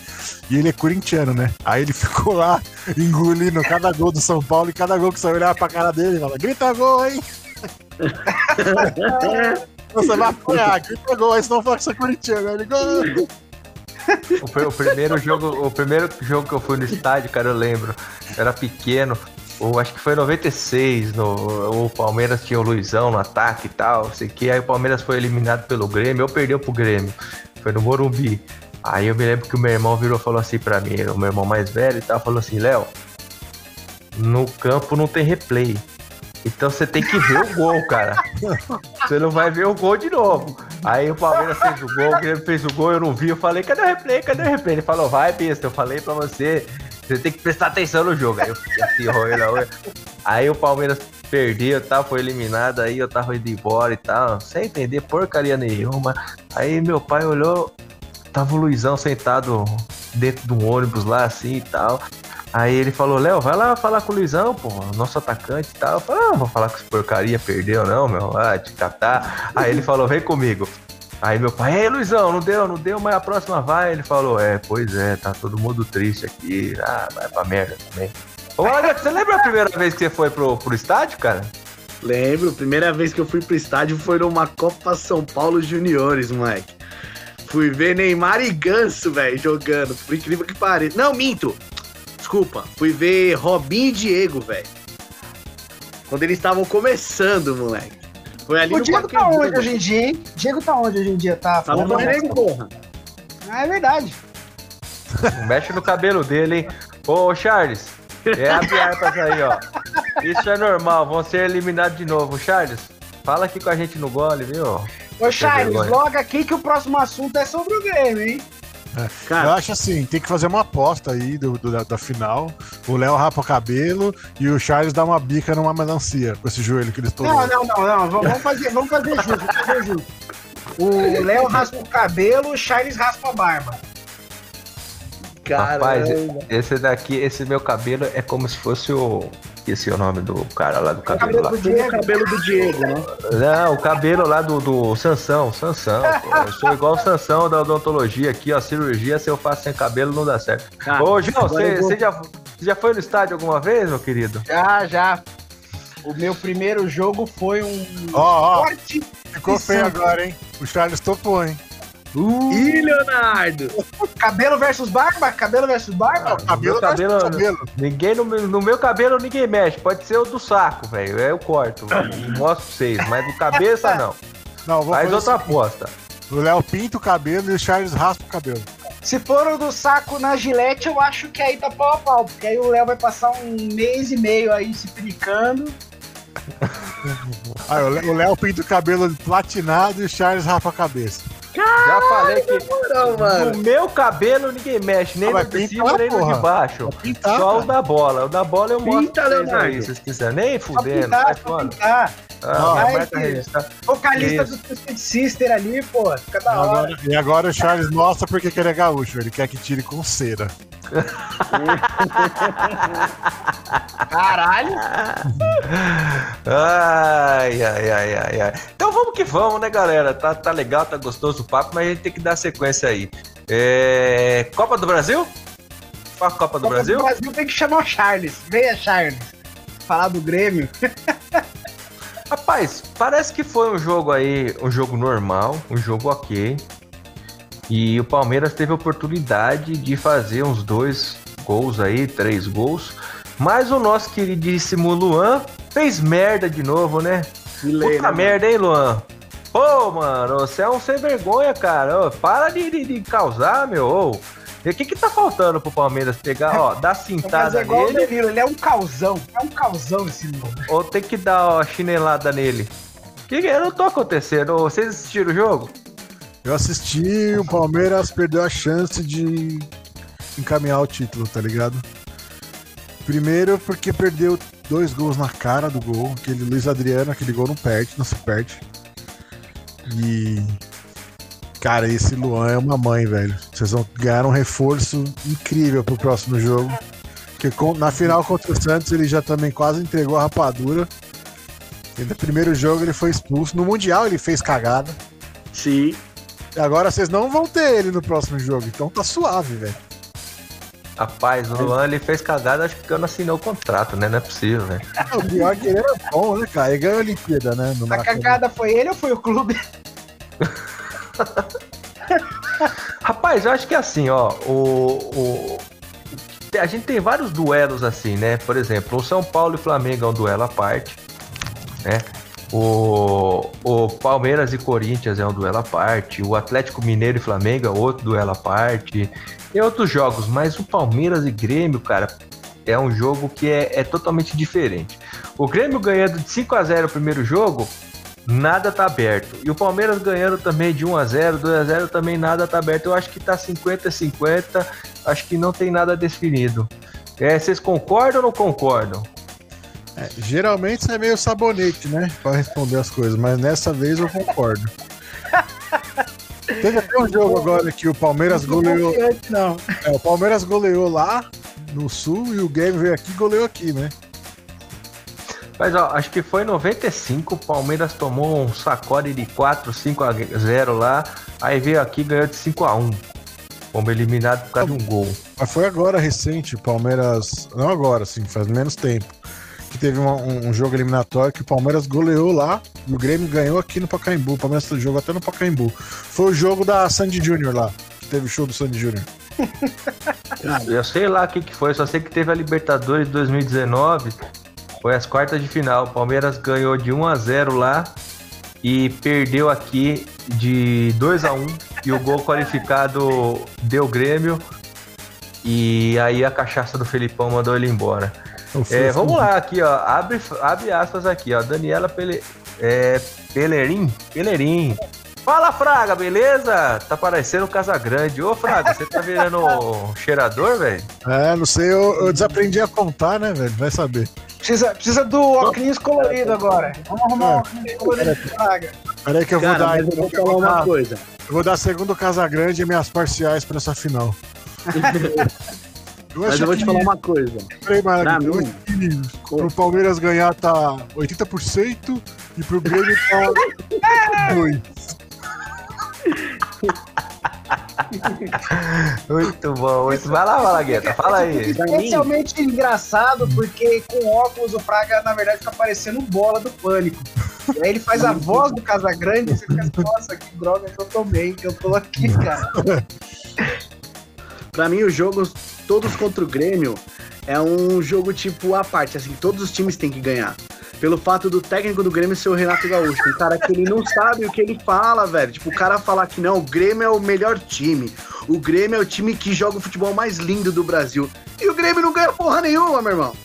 e ele é corintiano, né? Aí ele <laughs> ficou lá engolindo cada gol do São Paulo e cada gol que você olhava pra cara dele, fala, grita gol, hein? <laughs> Você vai apanhar, grita gol, aí senão fala que você é corintiano. Aí ele, gol. O, o primeiro jogo, o primeiro jogo que eu fui no estádio, cara, eu lembro. Eu era pequeno. Ou acho que foi em 96, no, o Palmeiras tinha o Luizão no ataque e tal, não sei que. Aí o Palmeiras foi eliminado pelo Grêmio, eu perdeu pro Grêmio. Foi no Morumbi. Aí eu me lembro que o meu irmão virou e falou assim pra mim, o meu irmão mais velho e tal, falou assim, Léo, no campo não tem replay. Então você tem que ver o gol, cara. Você não vai ver o gol de novo. Aí o Palmeiras fez o gol, o Grêmio fez o gol, eu não vi. Eu falei, cadê o replay? Cadê o replay? Ele falou, vai, besta. Eu falei pra você, você tem que prestar atenção no jogo. Aí eu fiquei assim, olha. Aí o Palmeiras perdeu tal, foi eliminado. Aí eu tava indo embora e tal, sem entender porcaria nenhuma. Aí meu pai olhou, tava o Luizão sentado dentro de um ônibus lá assim e tal. Aí ele falou, Léo, vai lá falar com o Luizão, pô, nosso atacante e tal. Eu falei, ah, não vou falar que esse porcaria perdeu, não, meu. Ah, te catar. Aí ele falou, vem comigo. Aí meu pai, ei, Luizão, não deu, não deu, mas a próxima vai. Ele falou, é, pois é, tá todo mundo triste aqui. Ah, vai pra merda também. Ô, Alex, você lembra a primeira vez que você foi pro, pro estádio, cara? Lembro, primeira vez que eu fui pro estádio foi numa Copa São Paulo Juniores, moleque. Fui ver Neymar e Ganso, velho, jogando, por incrível que pareça. Não, minto. Desculpa, fui ver Robinho e Diego, velho. Quando eles estavam começando, moleque. Foi ali O no Diego tá onde hoje em dia, hein? Diego tá onde hoje em dia? Tá Tá no falando Flamengo, porra. Ah, é verdade. <laughs> Mexe no cabelo dele, hein? Ô, Charles, é abre aspas aí, ó. Isso é normal, vão ser eliminados de novo. Charles, fala aqui com a gente no gole, viu? Ô, Charles, logo aqui que o próximo assunto é sobre o Grêmio, hein? Eu Cara, acho assim, tem que fazer uma aposta aí do, do- da, da final. O Léo rapa o cabelo e o Charles dá uma bica numa melancia com esse joelho que ele estourou. Não, não, não, não. Vamos fazer, vamos fazer justo, vamos fazer justo. O Léo raspa o cabelo, o Charles raspa a barba. Rapaz, caramba. esse daqui, esse meu cabelo é como se fosse o. Esqueci o nome do cara lá do cabelo cabelo lá. do Tem o Diego. cabelo do Diego, né? Não, o cabelo lá do, do Sansão, Sansão. pô. Eu sou igual o Sansão da odontologia aqui, ó. Cirurgia, se eu faço sem cabelo, não dá certo. Cara, Ô, João, você vou- já, já foi no estádio alguma vez, meu querido? Já, já. O meu primeiro jogo foi um Ó, ó, forte. ficou feio agora, hein? O Charles topou, hein? Ih, Leonardo! Cabelo versus barba? Cabelo versus barba? Cabelo, meu cabelo- tá cabelo. Ninguém no, meu- no meu cabelo ninguém mexe. Pode ser o do saco, velho. Eu corto e mostro pra vocês. Mas do <laughs> cabeça não. Não, vou Faz outra aposta. O Léo pinta o cabelo e o Charles raspa o cabelo. Se for o do saco na gilete, eu acho que aí tá pau a pau. Porque aí o Léo vai passar um mês e meio aí se pinicando. <laughs> Aí, o Lé- o Léo pinta o cabelo platinado e o Charles rapa a cabeça. Já falei que Não, mano. no meu cabelo ninguém mexe, nem Ah, no mas de cima, lá, nem no porra. de baixo. Pintar, Só o cara. da bola. O da bola eu mostro Pinta, pra vocês Leonardo. aí, se vocês quiserem. Nem Só fudendo, pintar, só fora. pintar. Ah, marca filho. registrada. Vocalista Isso. do Twisted Sister ali, pô. Fica E da hora. agora, e agora o Charles mostra porque que ele é gaúcho. Ele quer que tire com cera. <laughs> Caralho. Ai, ai, ai, ai, ai. Então vamos que vamos, né, galera? Tá, tá legal, tá gostoso o papo, mas a gente tem que dar sequência aí. É... Copa do Brasil? Qual a Copa do Copa Brasil? do Brasil tem que chamar o Charles. Venha, Charles. Falar do Grêmio. <laughs> Rapaz, parece que foi um jogo aí, um jogo normal, um jogo ok. E o Palmeiras teve a oportunidade de fazer uns dois gols aí, três gols. Mas o nosso queridíssimo Luan fez merda de novo, né? Que lei, Puta né, merda, hein, Luan? Pô, mano, você é um sem vergonha, cara. Ô, para de, de, de causar, meu. Ô, E o que que tá faltando pro Palmeiras pegar, ó, <laughs> dar cintada é nele Danilo, ele é um causão. É um causão esse novo. ou tem que dar ó, chinelada nele? Que que não tô acontecendo? Vocês assistiram o jogo? Eu assisti, o Palmeiras perdeu a chance de encaminhar o título, tá ligado? Primeiro porque perdeu dois gols na cara do gol. Aquele Luiz Adriano, aquele gol não perde, não se perde. E. Cara, esse Luan é uma mãe, velho. Vocês vão ganhar um reforço incrível pro próximo jogo. Porque com- na final contra o Santos ele já também quase entregou a rapadura. E no primeiro jogo ele foi expulso. No Mundial ele fez cagada. Sim. E agora vocês não vão ter ele no próximo jogo, então tá suave, velho. Rapaz, o Luan ele fez cagada, acho que eu não assinou o contrato, né? Não é possível, velho. <laughs> O pior é que ele era bom, né, cara? Ele ganhou a Olimpíada, né? No A cagada foi ele ou foi o clube? <laughs> Rapaz, eu acho que é assim, ó, o, o- a gente tem vários duelos assim, né? Por exemplo, o São Paulo e Flamengo é um duelo à parte, né? O, o Palmeiras e Corinthians é um duelo à parte, o Atlético Mineiro e Flamengo é outro duelo à parte, e outros jogos, mas o Palmeiras e Grêmio, cara, é um jogo que é, é totalmente diferente. O Grêmio ganhando de 5 a 0 o primeiro jogo, nada tá aberto. E o Palmeiras ganhando também de 1 a 0 2 a 0 também nada tá aberto. Eu acho que tá 50 a 50, acho que não tem nada definido. É, vocês concordam ou não concordam? É, geralmente você é meio sabonete, né? Pra responder as coisas, mas nessa vez eu concordo. <laughs> Teve até um jogo agora que o Palmeiras goleou. Não. É, o Palmeiras goleou lá no sul e o Grêmio veio aqui e goleou aqui, né? Mas ó, acho que foi em 95, o Palmeiras tomou um sacode de 4, 5 a 0 lá, aí veio aqui e ganhou de 5 a 1. Fomos eliminados por causa de um gol. Mas foi agora recente, o Palmeiras. Não agora, assim, faz menos tempo. Que teve uma- um, um jogo eliminatório que o Palmeiras goleou lá e o Grêmio ganhou aqui no Pacaembu. O Palmeiras jogou até no Pacaembu. Foi o jogo da Sandy Júnior lá, teve o show do Sandy Júnior. Eu sei lá o que, que foi, só sei que teve a Libertadores 2019, foi as quartas de final. O Palmeiras ganhou de 1 a 0 lá e perdeu aqui de 2 a 1 e o gol qualificado deu Grêmio. E aí a cachaça do Felipão mandou ele embora. Foi- É, vamos lá, aqui, ó. Abre, abre aspas aqui, ó. Daniela Pele, é, Pelerim. Pelerim. Fala, Fraga, beleza? Tá parecendo Casa Grande. Ô, Fraga, você tá virando <laughs> cheirador, velho? É, não sei, eu, eu desaprendi a contar, né, velho? Vai saber. Precisa, precisa do óculos colorido agora. Vamos arrumar um óculos colorido de praga. Peraí que eu vou Cara, dar. mas eu vou vou falar uma dar- coisa. eu vou dar segundo Casagrande e minhas parciais pra essa final. <laughs> Mas eu vou te falar uma coisa. Peraí, Pra Maravilha, eu mim, acho que pro Palmeiras ganhar tá 80% e pro Grêmio tá 2. Muito bom. Muito... Vai lá, Malagueta, fala aí. Especialmente engraçado porque com óculos o Praga, na verdade, fica parecendo bola do pânico. E aí ele faz a voz do Casagrande e você fica assim, nossa, que droga que eu tomei, que eu tô aqui, cara. <laughs> Pra mim, os jogos todos contra o Grêmio é um jogo tipo à parte, assim, todos os times têm que ganhar. Pelo fato do técnico do Grêmio ser o Renato Gaúcho, um cara que ele não sabe o que ele fala, velho. Tipo, o cara falar que não, o Grêmio é o melhor time. O Grêmio é o time que joga o futebol mais lindo do Brasil. E o Grêmio não ganha porra nenhuma, meu irmão.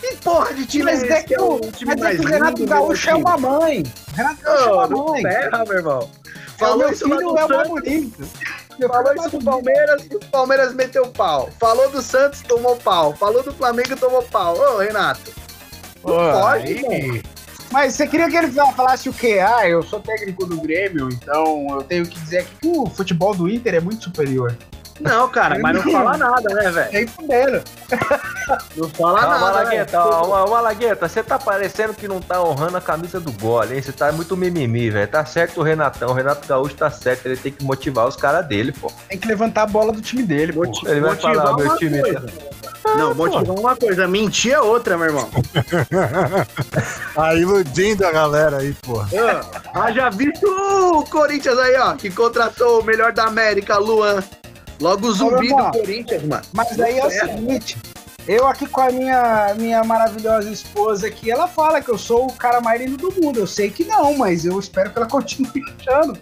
Que porra de time Mas é é que é o o, time mas é mais que o Renato Gaúcho é uma mãe. Renato Gaúcho é uma mãe. ferra, meu irmão. É, Falou meu filho é uma bonita. Falou isso do Palmeiras e o Palmeiras meteu pau. Falou do Santos, tomou pau. Falou do Flamengo, tomou pau. Ô, Renato. Não pode, Mas você queria que ele falasse o quê? Ah, eu sou técnico do Grêmio, então eu tenho que dizer que o futebol do Inter é muito superior. Não, cara, mas não fala nada, né, velho? E aí fudendo. Não fala Calma, nada, né? Malagueta, ó, ó, Malagueta, você tá parecendo que não tá honrando a camisa do gole, hein? Você tá muito mimimi, velho. Tá certo o Renatão, o Renato Gaúcho tá certo, ele tem que motivar os caras dele, pô. Tem que levantar a bola do time dele, pô. Moti- Ele vai motivar falar, meu time coisa. Não, motivar uma coisa, mentir é outra, meu irmão. <laughs> Tá iludindo a galera aí, porra. Ah, já visto o Corinthians aí, ó, que contratou o melhor da América, Luan. Logo o zumbi irmão. do Corinthians, mano. Mas aí é o seguinte, eu aqui com a minha, minha maravilhosa esposa aqui, ela fala que eu sou o cara mais lindo do mundo. Eu sei que não, mas eu espero que ela continue <laughs> achando.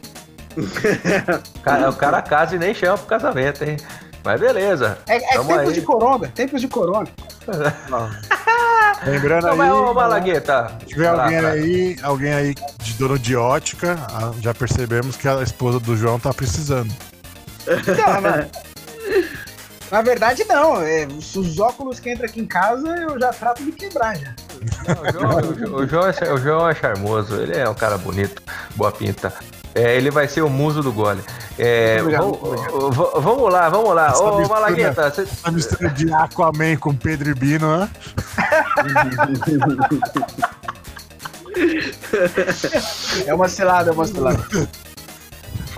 <laughs> Cara, o cara casa e nem chama pro casamento, hein? Mas beleza. É, é tempos aí. de coronga, tempos de coronga. <laughs> Lembrando Não, aí. mas, ô, Malagueta. Se tiver lá, alguém cara. aí, alguém aí de dono de ótica, ah, já percebemos que a esposa do João tá precisando. Mano. <laughs> Na verdade, não. É, os óculos que entram aqui em casa, eu já trato de quebrar já. O João, o João- o João é, o João é charmoso, ele é um cara bonito, boa pinta. É, ele vai ser o muso do gole. É, vamos, obrigado, vamos lá, vamos lá. Essa Ô, mistura- Malagueta, você, A mistura de Aquaman com Pedro e Bino, né? <laughs> É uma cilada, é uma cilada. <laughs>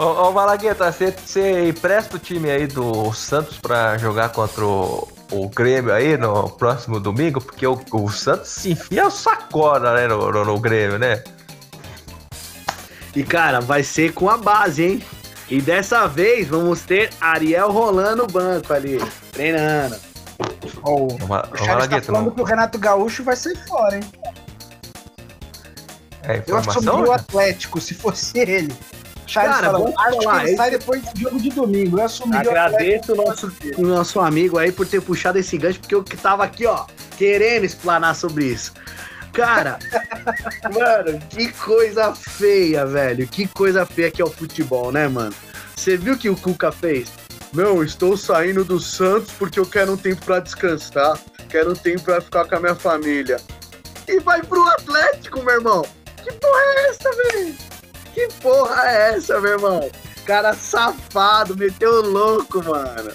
Ô, ô Malagueta, você, você empresta o time aí do Santos pra jogar contra o, o Grêmio aí no próximo domingo? Porque o, o Santos se enfia o sacola né, no, no, no Grêmio, né? E cara, vai ser com a base, hein? E dessa vez vamos ter Ariel rolando o banco ali, treinando. Ó, o O, Charles tá Malagueta, falando não, que o Renato Gaúcho vai sair fora, hein? é Eu informação? assumi o Atlético, se fosse ele. Charles Cara, falando, vamos ele esse- sai depois do jogo de domingo. Eu assumi. Agradeço o nosso, o nosso amigo aí por ter puxado esse gancho, porque eu que tava aqui, ó, querendo explanar sobre isso. Cara, <laughs> mano, que coisa feia, velho. Que coisa feia que é o futebol, né, mano? Você viu o que o Cuca fez? Não, estou saindo do Santos porque eu quero um tempo pra descansar. Quero um tempo pra ficar com a minha família. E vai pro Atlético, meu irmão. Que porra é essa, velho? Que porra é essa, meu irmão? Cara safado, meteu louco, mano.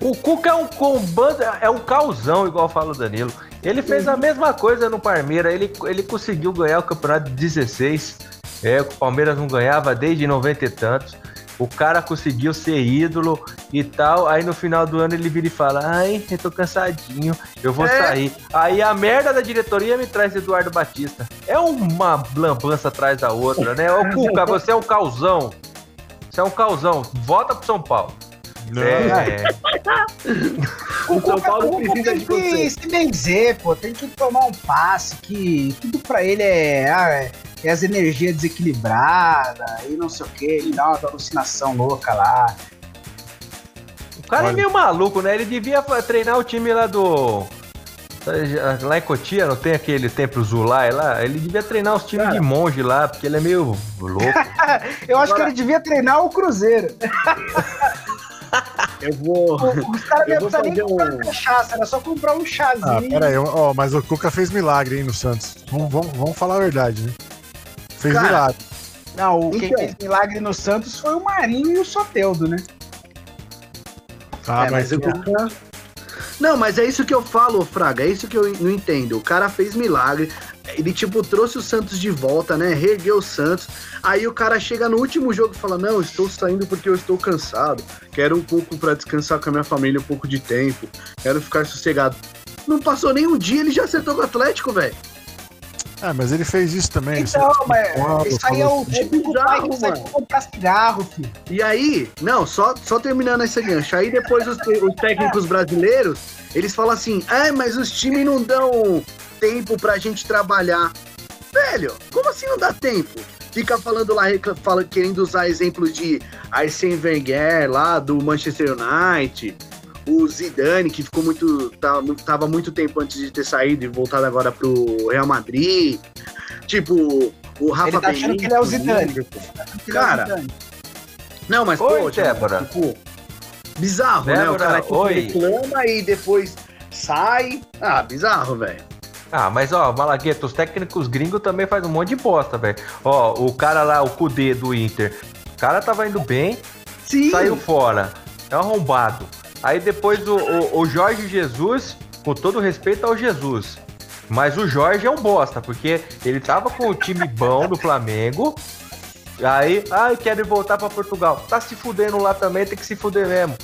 O Cuca é um combando, é um causão, igual fala o Danilo. Ele fez a mesma coisa no Palmeiras, ele, ele conseguiu ganhar o campeonato de 16. É, o Palmeiras não ganhava desde 90 e tantos. O cara conseguiu ser ídolo e tal. Aí no final do ano ele vira e fala: Ai, eu tô cansadinho, eu vou É. sair. Aí a merda da diretoria me traz Eduardo Batista. É uma lambança atrás da outra, né? Ô Cuca, você é um causão. Você é um causão. Volta pro São Paulo. Não, É, O São Paulo o precisa tem de que você. se benzer, pô. Tem que tomar um passe, que tudo pra ele é, ah, é, é as energias desequilibradas e não sei o que. Ele dá uma alucinação louca lá. O cara é Olha. meio maluco, né? Ele devia treinar o time lá do. Lá em Cotia, não tem aquele templo Zulai lá? Ele devia treinar os times Cara. de monge lá, porque ele é meio louco. <laughs> Eu acho Agora- que ele devia treinar o Cruzeiro. <laughs> Eu vou. Os caras não vou precisam nem comprar um- cachaça, era só comprar um chazinho. Ah, pera aí, ó, mas o Cuca fez milagre, hein, no Santos. Vamos, vamos, vamos falar a verdade, né? Fez Cara, milagre. Não, o quem Então. fez milagre no Santos foi o Marinho e o Soteldo, né? Ah, É, mas, mas eu- Não, mas é isso que eu falo, Fraga. É isso que eu não entendo. O cara fez milagre. Ele, tipo, trouxe o Santos de volta, né? Reergueu o Santos. Aí o cara chega no último jogo e fala: Não, estou saindo porque eu estou cansado. Quero um pouco pra descansar com a minha família, um pouco de tempo. Quero ficar sossegado. Não passou nem um dia, ele já acertou com o Atlético, velho. Ah, mas ele fez isso também. Então, Você- mas isso aí é o assim, típico bizarro, pai que sai comprar cigarro, filho. E aí, não, só, só terminando esse gancho. Aí depois os, os técnicos brasileiros, eles falam assim: ah, mas os times não dão tempo pra gente trabalhar. Velho, como assim não dá tempo? Fica falando lá, fala, querendo usar exemplos de Arsene Wenger lá do Manchester United, o Zidane, que ficou muito. Tava, tava muito tempo antes de ter saído e voltado agora pro Real Madrid. Tipo, o Rafa Ele tá achando que ele é o Zidane. Cara, Não, mas Oi, poxa, Débora. tipo, bizarro, né? O Débora, cara tipo, oi. reclama e depois sai. Ah, bizarro, velho. Ah, mas ó, Malagueta, os técnicos gringos também fazem um monte de bosta, velho. Ó, o cara lá, o Kudê do Inter. O cara tava indo bem, Sim. saiu fora. É um arrombado. Aí depois o, o, o Jorge Jesus, com todo respeito ao Jesus. Mas o Jorge é um bosta, porque ele tava com o time bom do Flamengo. Aí, ai, quero voltar pra Portugal. Tá se fudendo lá também, tem que se fuder mesmo.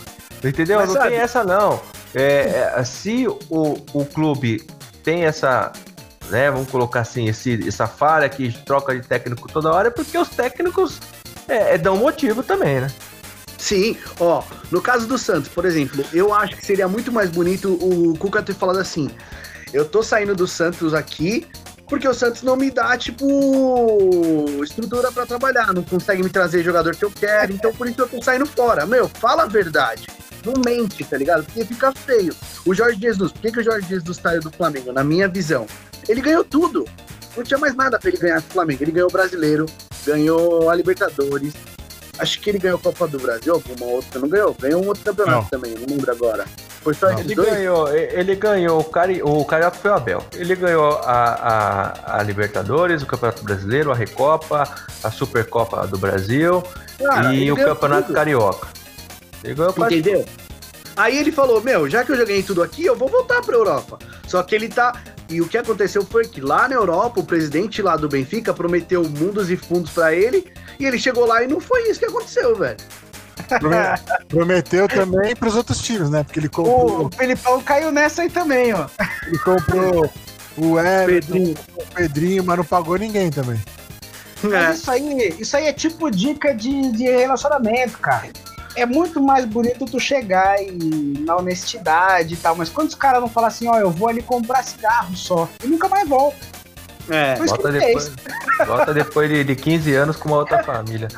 Entendeu? Mas não sabe- tem essa não. É, é, se o, o clube tem essa, né, vamos colocar assim, esse, essa falha que troca de técnico toda hora, é porque os técnicos é, é, dão motivo também, né? Sim, ó, no caso do Santos, por exemplo, eu acho que seria muito mais bonito o Cuca ter falado assim: eu tô saindo do Santos aqui porque o Santos não me dá, tipo, estrutura pra trabalhar, não consegue me trazer jogador que eu quero, então por isso eu tô saindo fora. Meu, fala a verdade. não mente, tá ligado? Porque fica feio. O Jorge Jesus, por que, que o Jorge Jesus saiu do Flamengo? Na minha visão, ele ganhou tudo. Não tinha mais nada pra ele ganhar do Flamengo. Ele ganhou o Brasileiro, ganhou a Libertadores. Acho que ele ganhou a Copa do Brasil, alguma outra. Não ganhou? Ganhou um outro campeonato Não. também, não lembro agora. Foi só Ele dois? ganhou, ele ganhou o, Cari, o Carioca foi o Abel. Ele ganhou a, a, a Libertadores, o Campeonato Brasileiro, a Recopa, a Supercopa do Brasil Cara, e o Campeonato tudo. Carioca. Ele ganhou quase Entendeu? Aí ele falou: Meu, já que eu já ganhei tudo aqui, eu vou voltar pra Europa. Só que ele tá. E o que aconteceu foi que lá na Europa, o presidente lá do Benfica prometeu mundos e fundos pra ele. E ele chegou lá e não foi isso que aconteceu, velho. Prome- <laughs> Prometeu também pros outros times, né? Porque ele O, comprou, o Felipão caiu nessa aí também, ó. ele comprou o Everton, Pedrinho. o Pedrinho, mas não pagou ninguém também. Mas É. isso aí, isso aí é tipo dica de, de relacionamento, cara. É muito mais bonito tu chegar e, na honestidade e tal, mas quando os caras não falam assim, ó, eu vou ali comprar cigarro só, e nunca mais volta. É. Volta depois, volta depois de, de 15 anos com uma outra família.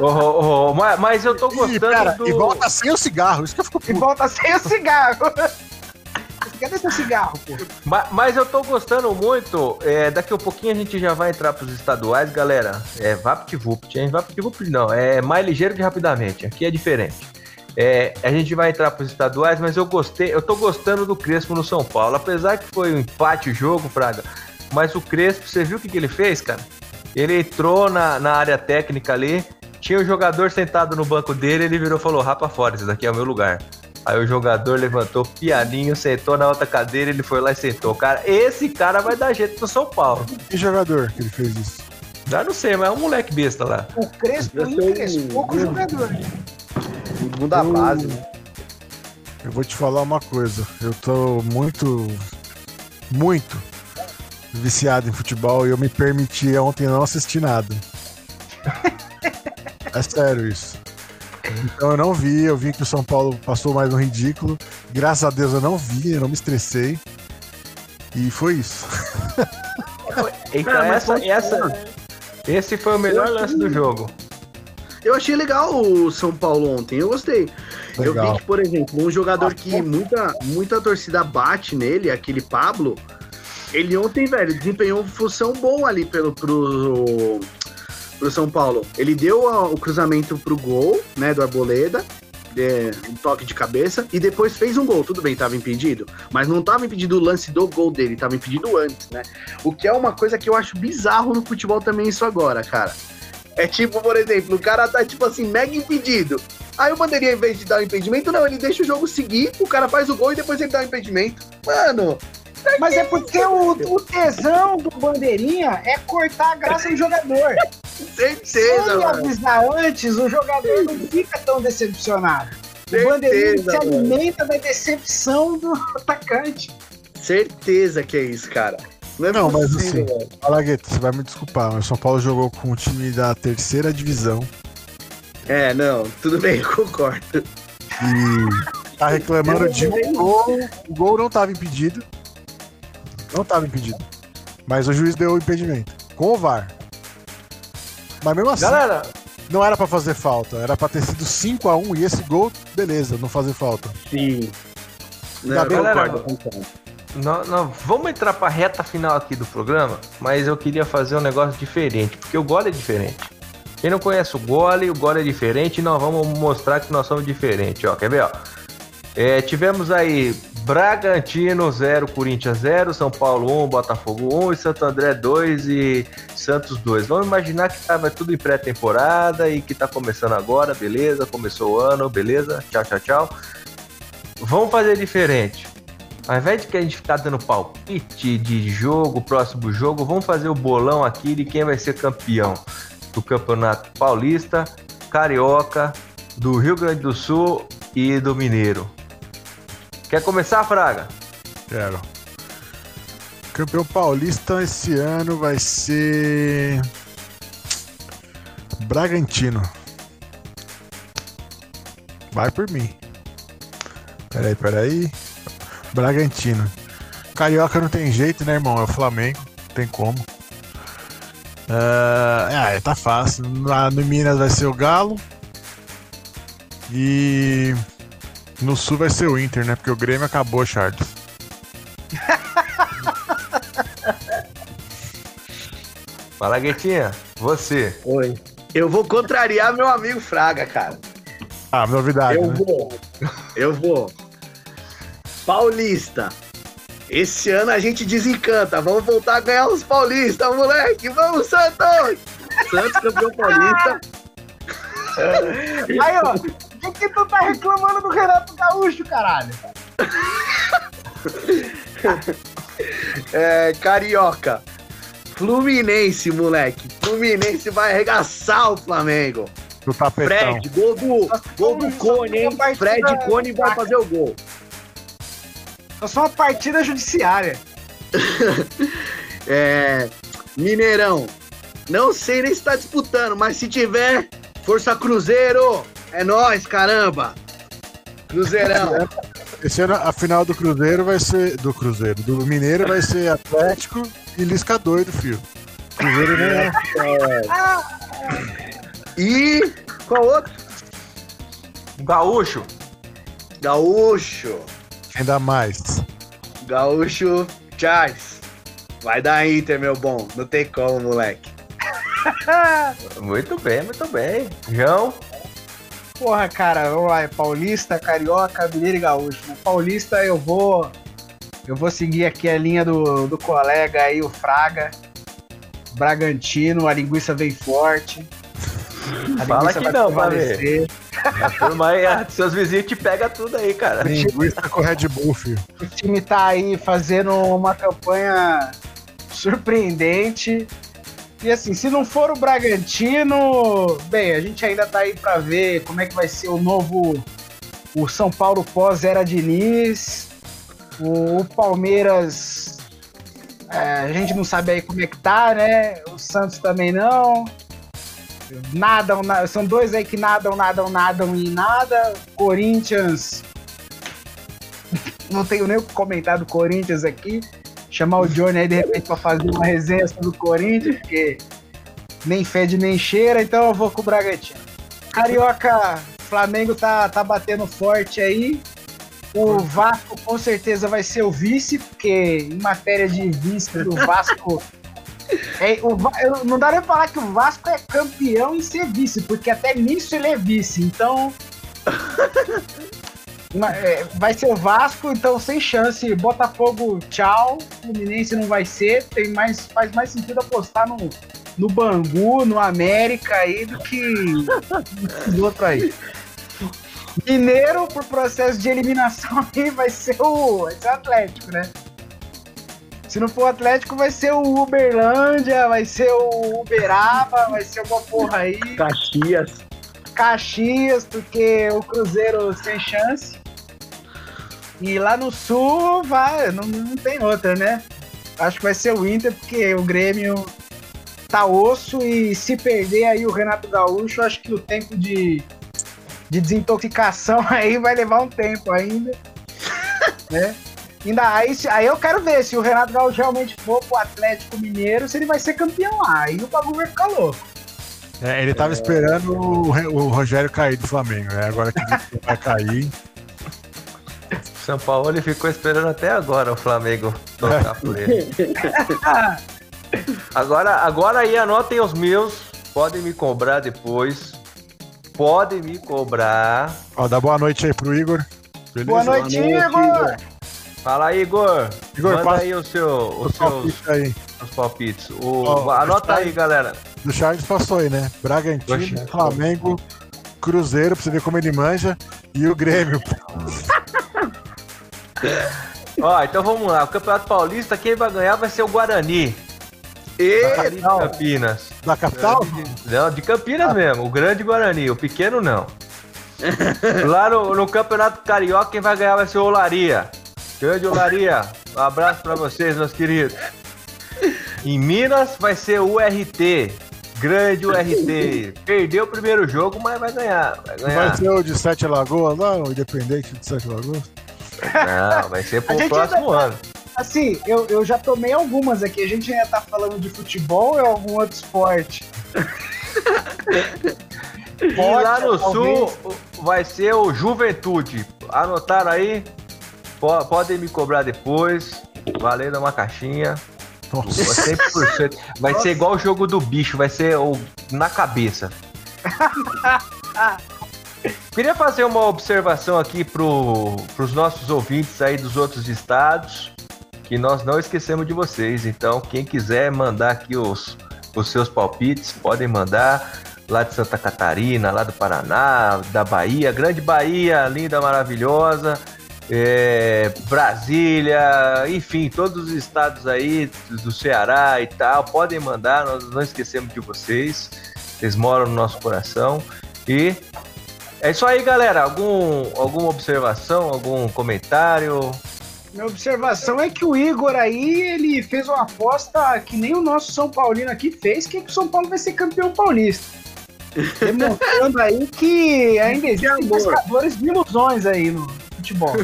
Ô, ô, ô, mas, mas eu tô E, gostando pera, do. e volta sem o cigarro, isso que eu fico E puto. volta sem o cigarro. Cadê seu cigarro, pô? Ma- Mas eu tô gostando muito. é, daqui a pouquinho a gente já vai entrar pros estaduais, galera. É VaptVupt, hein? VaptVupt não, é mais ligeiro que rapidamente. Aqui é diferente. É, a gente vai entrar pros estaduais, mas eu gostei, eu tô gostando do Crespo no São Paulo. Apesar que foi um empate o jogo, Fraga. Mas o Crespo, você viu o que, que ele fez, cara? Ele entrou na, na área técnica ali, tinha o jogador sentado no banco dele, ele virou e falou: Rapa fora, esse daqui é o meu lugar. Aí o jogador levantou pianinho, sentou na outra cadeira, ele foi lá e sentou. Cara, esse cara vai dar jeito no São Paulo. Que jogador que ele fez isso? Já não sei, mas é um moleque besta lá. O Crespo encrespou com o jogador. Muda a base. né? Eu vou te falar uma coisa. Eu tô muito, muito viciado em futebol e eu me permiti ontem não assistir nada. É sério isso. Então eu não vi, eu vi que o São Paulo passou mais um ridículo. Graças a Deus eu não vi, eu não me estressei. E foi isso. <laughs> Então, essa, foi- essa, esse foi o melhor Eu lance do jogo. Eu achei legal o São Paulo ontem, eu gostei. Eu Legal. vi que, por exemplo, um jogador que muita, muita torcida bate nele, aquele Pablo, ele ontem, velho, desempenhou uma função boa ali pelo, pro, pro São Paulo. Ele deu a- o cruzamento pro gol, né, do Arboleda, de- um toque de cabeça, e depois fez um gol. Tudo bem, tava impedido, mas não tava impedido o lance do gol dele, tava impedido antes, né? O que é uma coisa que eu acho bizarro no futebol também isso agora, cara. É tipo, por exemplo, o cara tá, tipo assim, mega impedido. Aí o bandeirinha, em vez de dar o impedimento, não, ele deixa o jogo seguir, o cara faz o gol e depois ele dá o impedimento. Mano, Mas é porque o, o tesão do bandeirinha é cortar a graça do jogador. Se certeza, ele mano. avisar antes, o jogador não fica tão decepcionado. O bandeirinha Certeza, se mano. alimenta da decepção do atacante. Certeza que é isso, cara. Não é Não, mas assim- velho. Alagueto, você vai me desculpar, mas o São Paulo jogou com um time da terceira divisão É, não, tudo bem, <laughs> eu concordo. e tá reclamando de um gol. O gol não tava impedido. Não tava impedido. Mas o juiz deu o impedimento. Com o VAR. Mas mesmo assim, Galera, não era pra fazer falta. Era pra ter sido 5x1 e esse gol, beleza, não fazer falta. Sim. Não, Tá galera. nó- nó- vamos entrar pra reta final aqui do programa, mas eu queria fazer um negócio diferente, porque o gole é diferente. Quem não conhece o gole, o gole é diferente, nós vamos mostrar que nós somos diferentes, ó. Quer ver, ó? É, tivemos aí Bragantino 0, Corinthians 0, São Paulo 1, Botafogo 1 e Santo André 2 e Santos 2. Vamos imaginar que tava tudo em pré-temporada e que tá começando agora, beleza? Começou o ano, beleza? Tchau, tchau, tchau. Vamos fazer diferente. Ao invés de que a gente ficar dando palpite de jogo, próximo jogo, vamos fazer o bolão aqui de quem vai ser campeão do Campeonato Paulista, Carioca, do Rio Grande do Sul e do Mineiro. Quer começar, Fraga? Quero. Campeão paulista esse ano vai ser. Bragantino. Vai por mim. Peraí, peraí. Bragantino. Carioca não tem jeito, né, irmão? É o Flamengo. Não tem como. Ah, é, tá fácil. Lá no Minas vai ser o Galo. E No sul vai ser o Inter, né? Porque o Grêmio acabou, Charles. <laughs> Fala, Guetinha. Você. Oi. Eu vou contrariar meu amigo Fraga, cara. Ah, novidade, Eu né? vou. Eu vou. Paulista. Esse ano a gente desencanta. Vamos voltar a ganhar os paulistas, moleque. Vamos, Santos! Santos campeão paulista. <laughs> Aí, ó, por que, tu tá reclamando do Renato Gaúcho, caralho? <laughs> É, carioca. Fluminense, moleque. Fluminense vai arregaçar o Flamengo. Do tapetão. Fred, gol do, gol do Cone, hein? Fred Cone vai fazer o gol. É só uma partida judiciária. <laughs> É, Mineirão. Não sei nem se tá disputando, mas se tiver, Força Cruzeiro. É nóis, caramba. Cruzeirão. Esse ano a final do Cruzeiro vai ser. Do Cruzeiro. Do Mineiro vai ser Atlético e Lisca doido, filho. Cruzeiro né? E qual outro? Gaúcho. Gaúcho. Ainda mais. Gaúcho Charles. Vai dar Inter, meu bom. Não tem como, moleque. Muito bem, muito bem. João. Porra, cara, vamos lá, é Paulista, Carioca, Mineiro e Gaúcho. né? Paulista eu vou. Eu vou seguir aqui a linha do, do colega aí, o Fraga. Bragantino, a linguiça vem forte. A Fala linguiça que não, ah, seus vizinhos te pegam tudo aí, cara. Linguista com Red Bull, filho. O time tá aí fazendo uma campanha surpreendente. E assim, se não for o Bragantino, bem, a gente ainda tá aí pra ver como é que vai ser o novo o São Paulo pós-era Diniz. O, o Palmeiras, é, a gente não sabe aí como é que tá, né? O Santos também não. Nadam, na- são dois aí que nadam, nadam, nadam e nada. Corinthians, <laughs> não tenho nem o que comentar do Corinthians aqui. Chamar o Johnny aí de repente pra fazer uma resenha sobre o Corinthians, porque nem fede nem cheira, então eu vou com o Bragantino. Carioca, Flamengo tá, tá batendo forte aí. O Vasco com certeza vai ser o vice, porque em matéria de vice do Vasco. É, o não dá nem falar que o Vasco é campeão em ser vice, porque até nisso ele é vice. Então. <laughs> É, vai ser o Vasco, então sem chance. Botafogo, tchau. Fluminense não vai ser. Tem mais, faz mais sentido apostar no, no Bangu, no América aí, do que no outro aí. Mineiro, por processo de eliminação <laughs> aí, vai ser o, vai ser o Atlético, né? Se não for o Atlético, vai ser o Uberlândia, vai ser o Uberaba, vai ser uma porra aí. Caxias. Caxias, porque o Cruzeiro sem chance. E lá no Sul, vai, não, não tem outra, né? Acho que vai ser o Inter, porque o Grêmio tá osso e se perder aí o Renato Gaúcho, acho que o tempo de, de desintoxicação <laughs> aí vai levar um tempo ainda. <laughs> né? Ainda aí, aí eu quero ver se o Renato Gaúcho realmente for pro Atlético Mineiro, se ele vai ser campeão lá. Aí o bagulho vai ficar louco. É, ele tava esperando o, o Rogério cair do Flamengo, né? Agora que ele <laughs> vai cair. São Paulo ele ficou esperando até agora o Flamengo tocar por ele. <laughs> Agora, agora aí anotem os meus. Podem me cobrar depois. Podem me cobrar. Ó, dá boa noite aí pro Igor. Beleza? Boa noite, noite, Igor! Fala aí, Igor. Igor, Manda passa- aí o seu, os Os seus palpites aí. os palpites. O, Ó, anota aí, galera. Do Charles passou aí, né? Bragantino, Oxe. Flamengo, Cruzeiro, pra você ver como ele manja. E o Grêmio. <laughs> Ó, então vamos lá. O Campeonato Paulista, quem vai ganhar vai ser o Guarani. Ali de Campinas. Da capital? Não, de Campinas mesmo. O grande Guarani, o pequeno não. <laughs> Lá no, no Campeonato Carioca, quem vai ganhar vai ser o Olaria. Grande Olaria. Um abraço pra vocês, meus queridos. Em Minas vai ser o URT. Grande URT. Perdeu o primeiro jogo, mas vai ganhar. Vai ganhar. Vai ser o de Sete Lagoas lá, o Independente de Sete Lagoas? Não, vai ser pro próximo ainda- ano. Assim, eu, eu já tomei algumas aqui. A gente ainda tá falando de futebol ou é algum outro esporte? E lá no talvez. sul vai ser o Juventude. Anotaram aí? Po- podem me cobrar depois. Valendo uma caixinha. Nossa. 100%. Vai ser igual o jogo do bicho, vai ser o, na cabeça. <laughs> Queria fazer uma observação aqui pro, pros nossos ouvintes aí dos outros estados, que nós não esquecemos de vocês. Então, quem quiser mandar aqui os, os seus palpites, podem mandar lá de Santa Catarina, lá do Paraná, da Bahia, Grande Bahia, linda, maravilhosa, é, Brasília, enfim, todos os estados aí do Ceará e tal, podem mandar, nós não esquecemos de vocês, vocês moram no nosso coração e é isso aí, galera. Algum, alguma observação, algum comentário? Minha observação é que o Igor aí, ele fez uma aposta que nem o nosso São Paulino aqui fez, que, é que o São Paulo vai ser campeão paulista. Demonstrando aí que ainda existem pescadores de ilusões aí no futebol.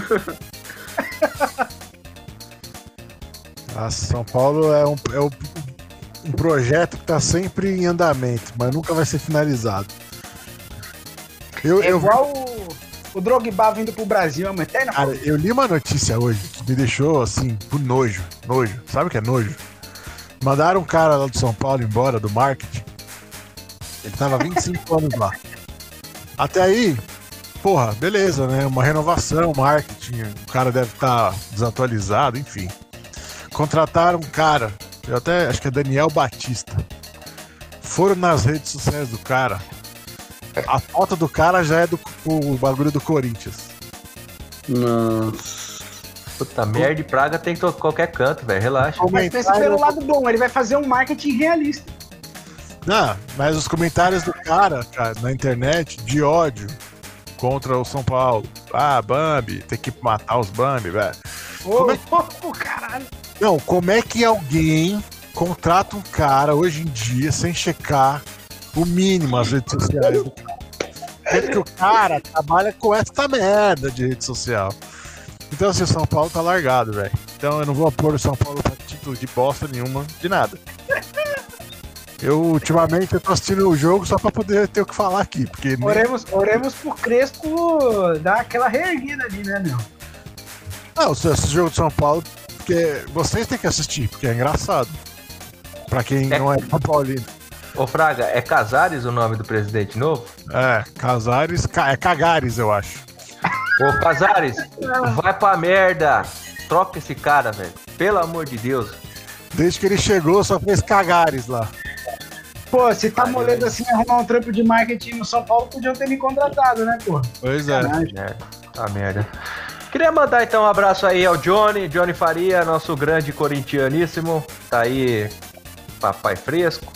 Ah, São Paulo é um, é um, um projeto que tá sempre em andamento, mas nunca vai ser finalizado. Eu, É eu, igual o, o Drogba vindo pro Brasil, é uma eterna cara, eu li uma notícia hoje que me deixou assim, por nojo. Nojo. Sabe o que é nojo? Mandaram um cara lá do São Paulo embora do marketing. Ele tava 25 <laughs> anos lá. Até aí, porra, beleza, né? Uma renovação, marketing. O cara deve estar desatualizado, enfim. Contrataram um cara, eu até acho que é Daniel Batista. Foram nas redes sociais do cara. A foto do cara já é do o bagulho do Corinthians. Nossa. Puta, merda e praga tem em to- qualquer canto, velho. Relaxa. Mas pensa pelo lado bom, ele vai fazer um marketing realista. Não, mas os comentários do cara, cara, na internet, de ódio contra o São Paulo. Ah, Bambi, tem que matar os Bambi, velho. Ô, Como é ô, caralho. Não, como é que alguém contrata um cara hoje em dia sem checar o mínimo as redes sociais do cara? Sendo que o cara trabalha com essa merda de rede social. Então, assim, o São Paulo tá largado, velho. Então, eu não vou pôr o São Paulo pra título de bosta nenhuma, de nada. Eu, ultimamente, eu tô assistindo o jogo só pra poder ter o que falar aqui, porque nem- Oremos, oremos pro Crespo dar aquela reerguida ali, né, meu? Não, esse esse jogo de São Paulo, porque vocês têm que assistir, porque é engraçado. Pra quem É. não é São Paulino. Ô, Fraga, é Casares o nome do presidente novo? É, Casares, Ca- é Cagares, eu acho. Ô, Casares, vai pra merda. Troca esse cara, velho. Pelo amor de Deus. Desde que ele chegou, só fez Cagares lá. Pô, se tá molendo assim arrumar um trampo de marketing no São Paulo, podiam ter me contratado, né, pô? Pois é. Merda. Ah, merda. Queria mandar então um abraço aí ao Johnny, Johnny Faria, nosso grande corintianíssimo. Tá aí, papai fresco.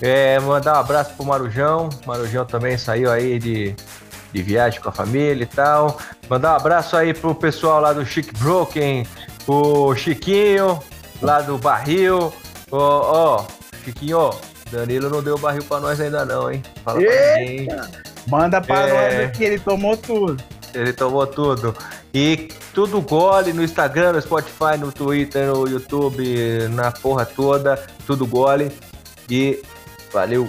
É, mandar um abraço pro Marujão. Marujão também saiu aí de, de viagem com a família e tal. Mandar um abraço aí pro pessoal lá do Chic Broken, o Chiquinho, lá do Barril. Ó, ó, Chiquinho, Danilo não deu barril pra nós ainda não, hein? Fala pra ninguém? Manda pra É. nós aqui, ele tomou tudo. Ele tomou tudo. E tudo gole no Instagram, no Spotify, no Twitter, no YouTube, na porra toda. Tudo gole. E valeu.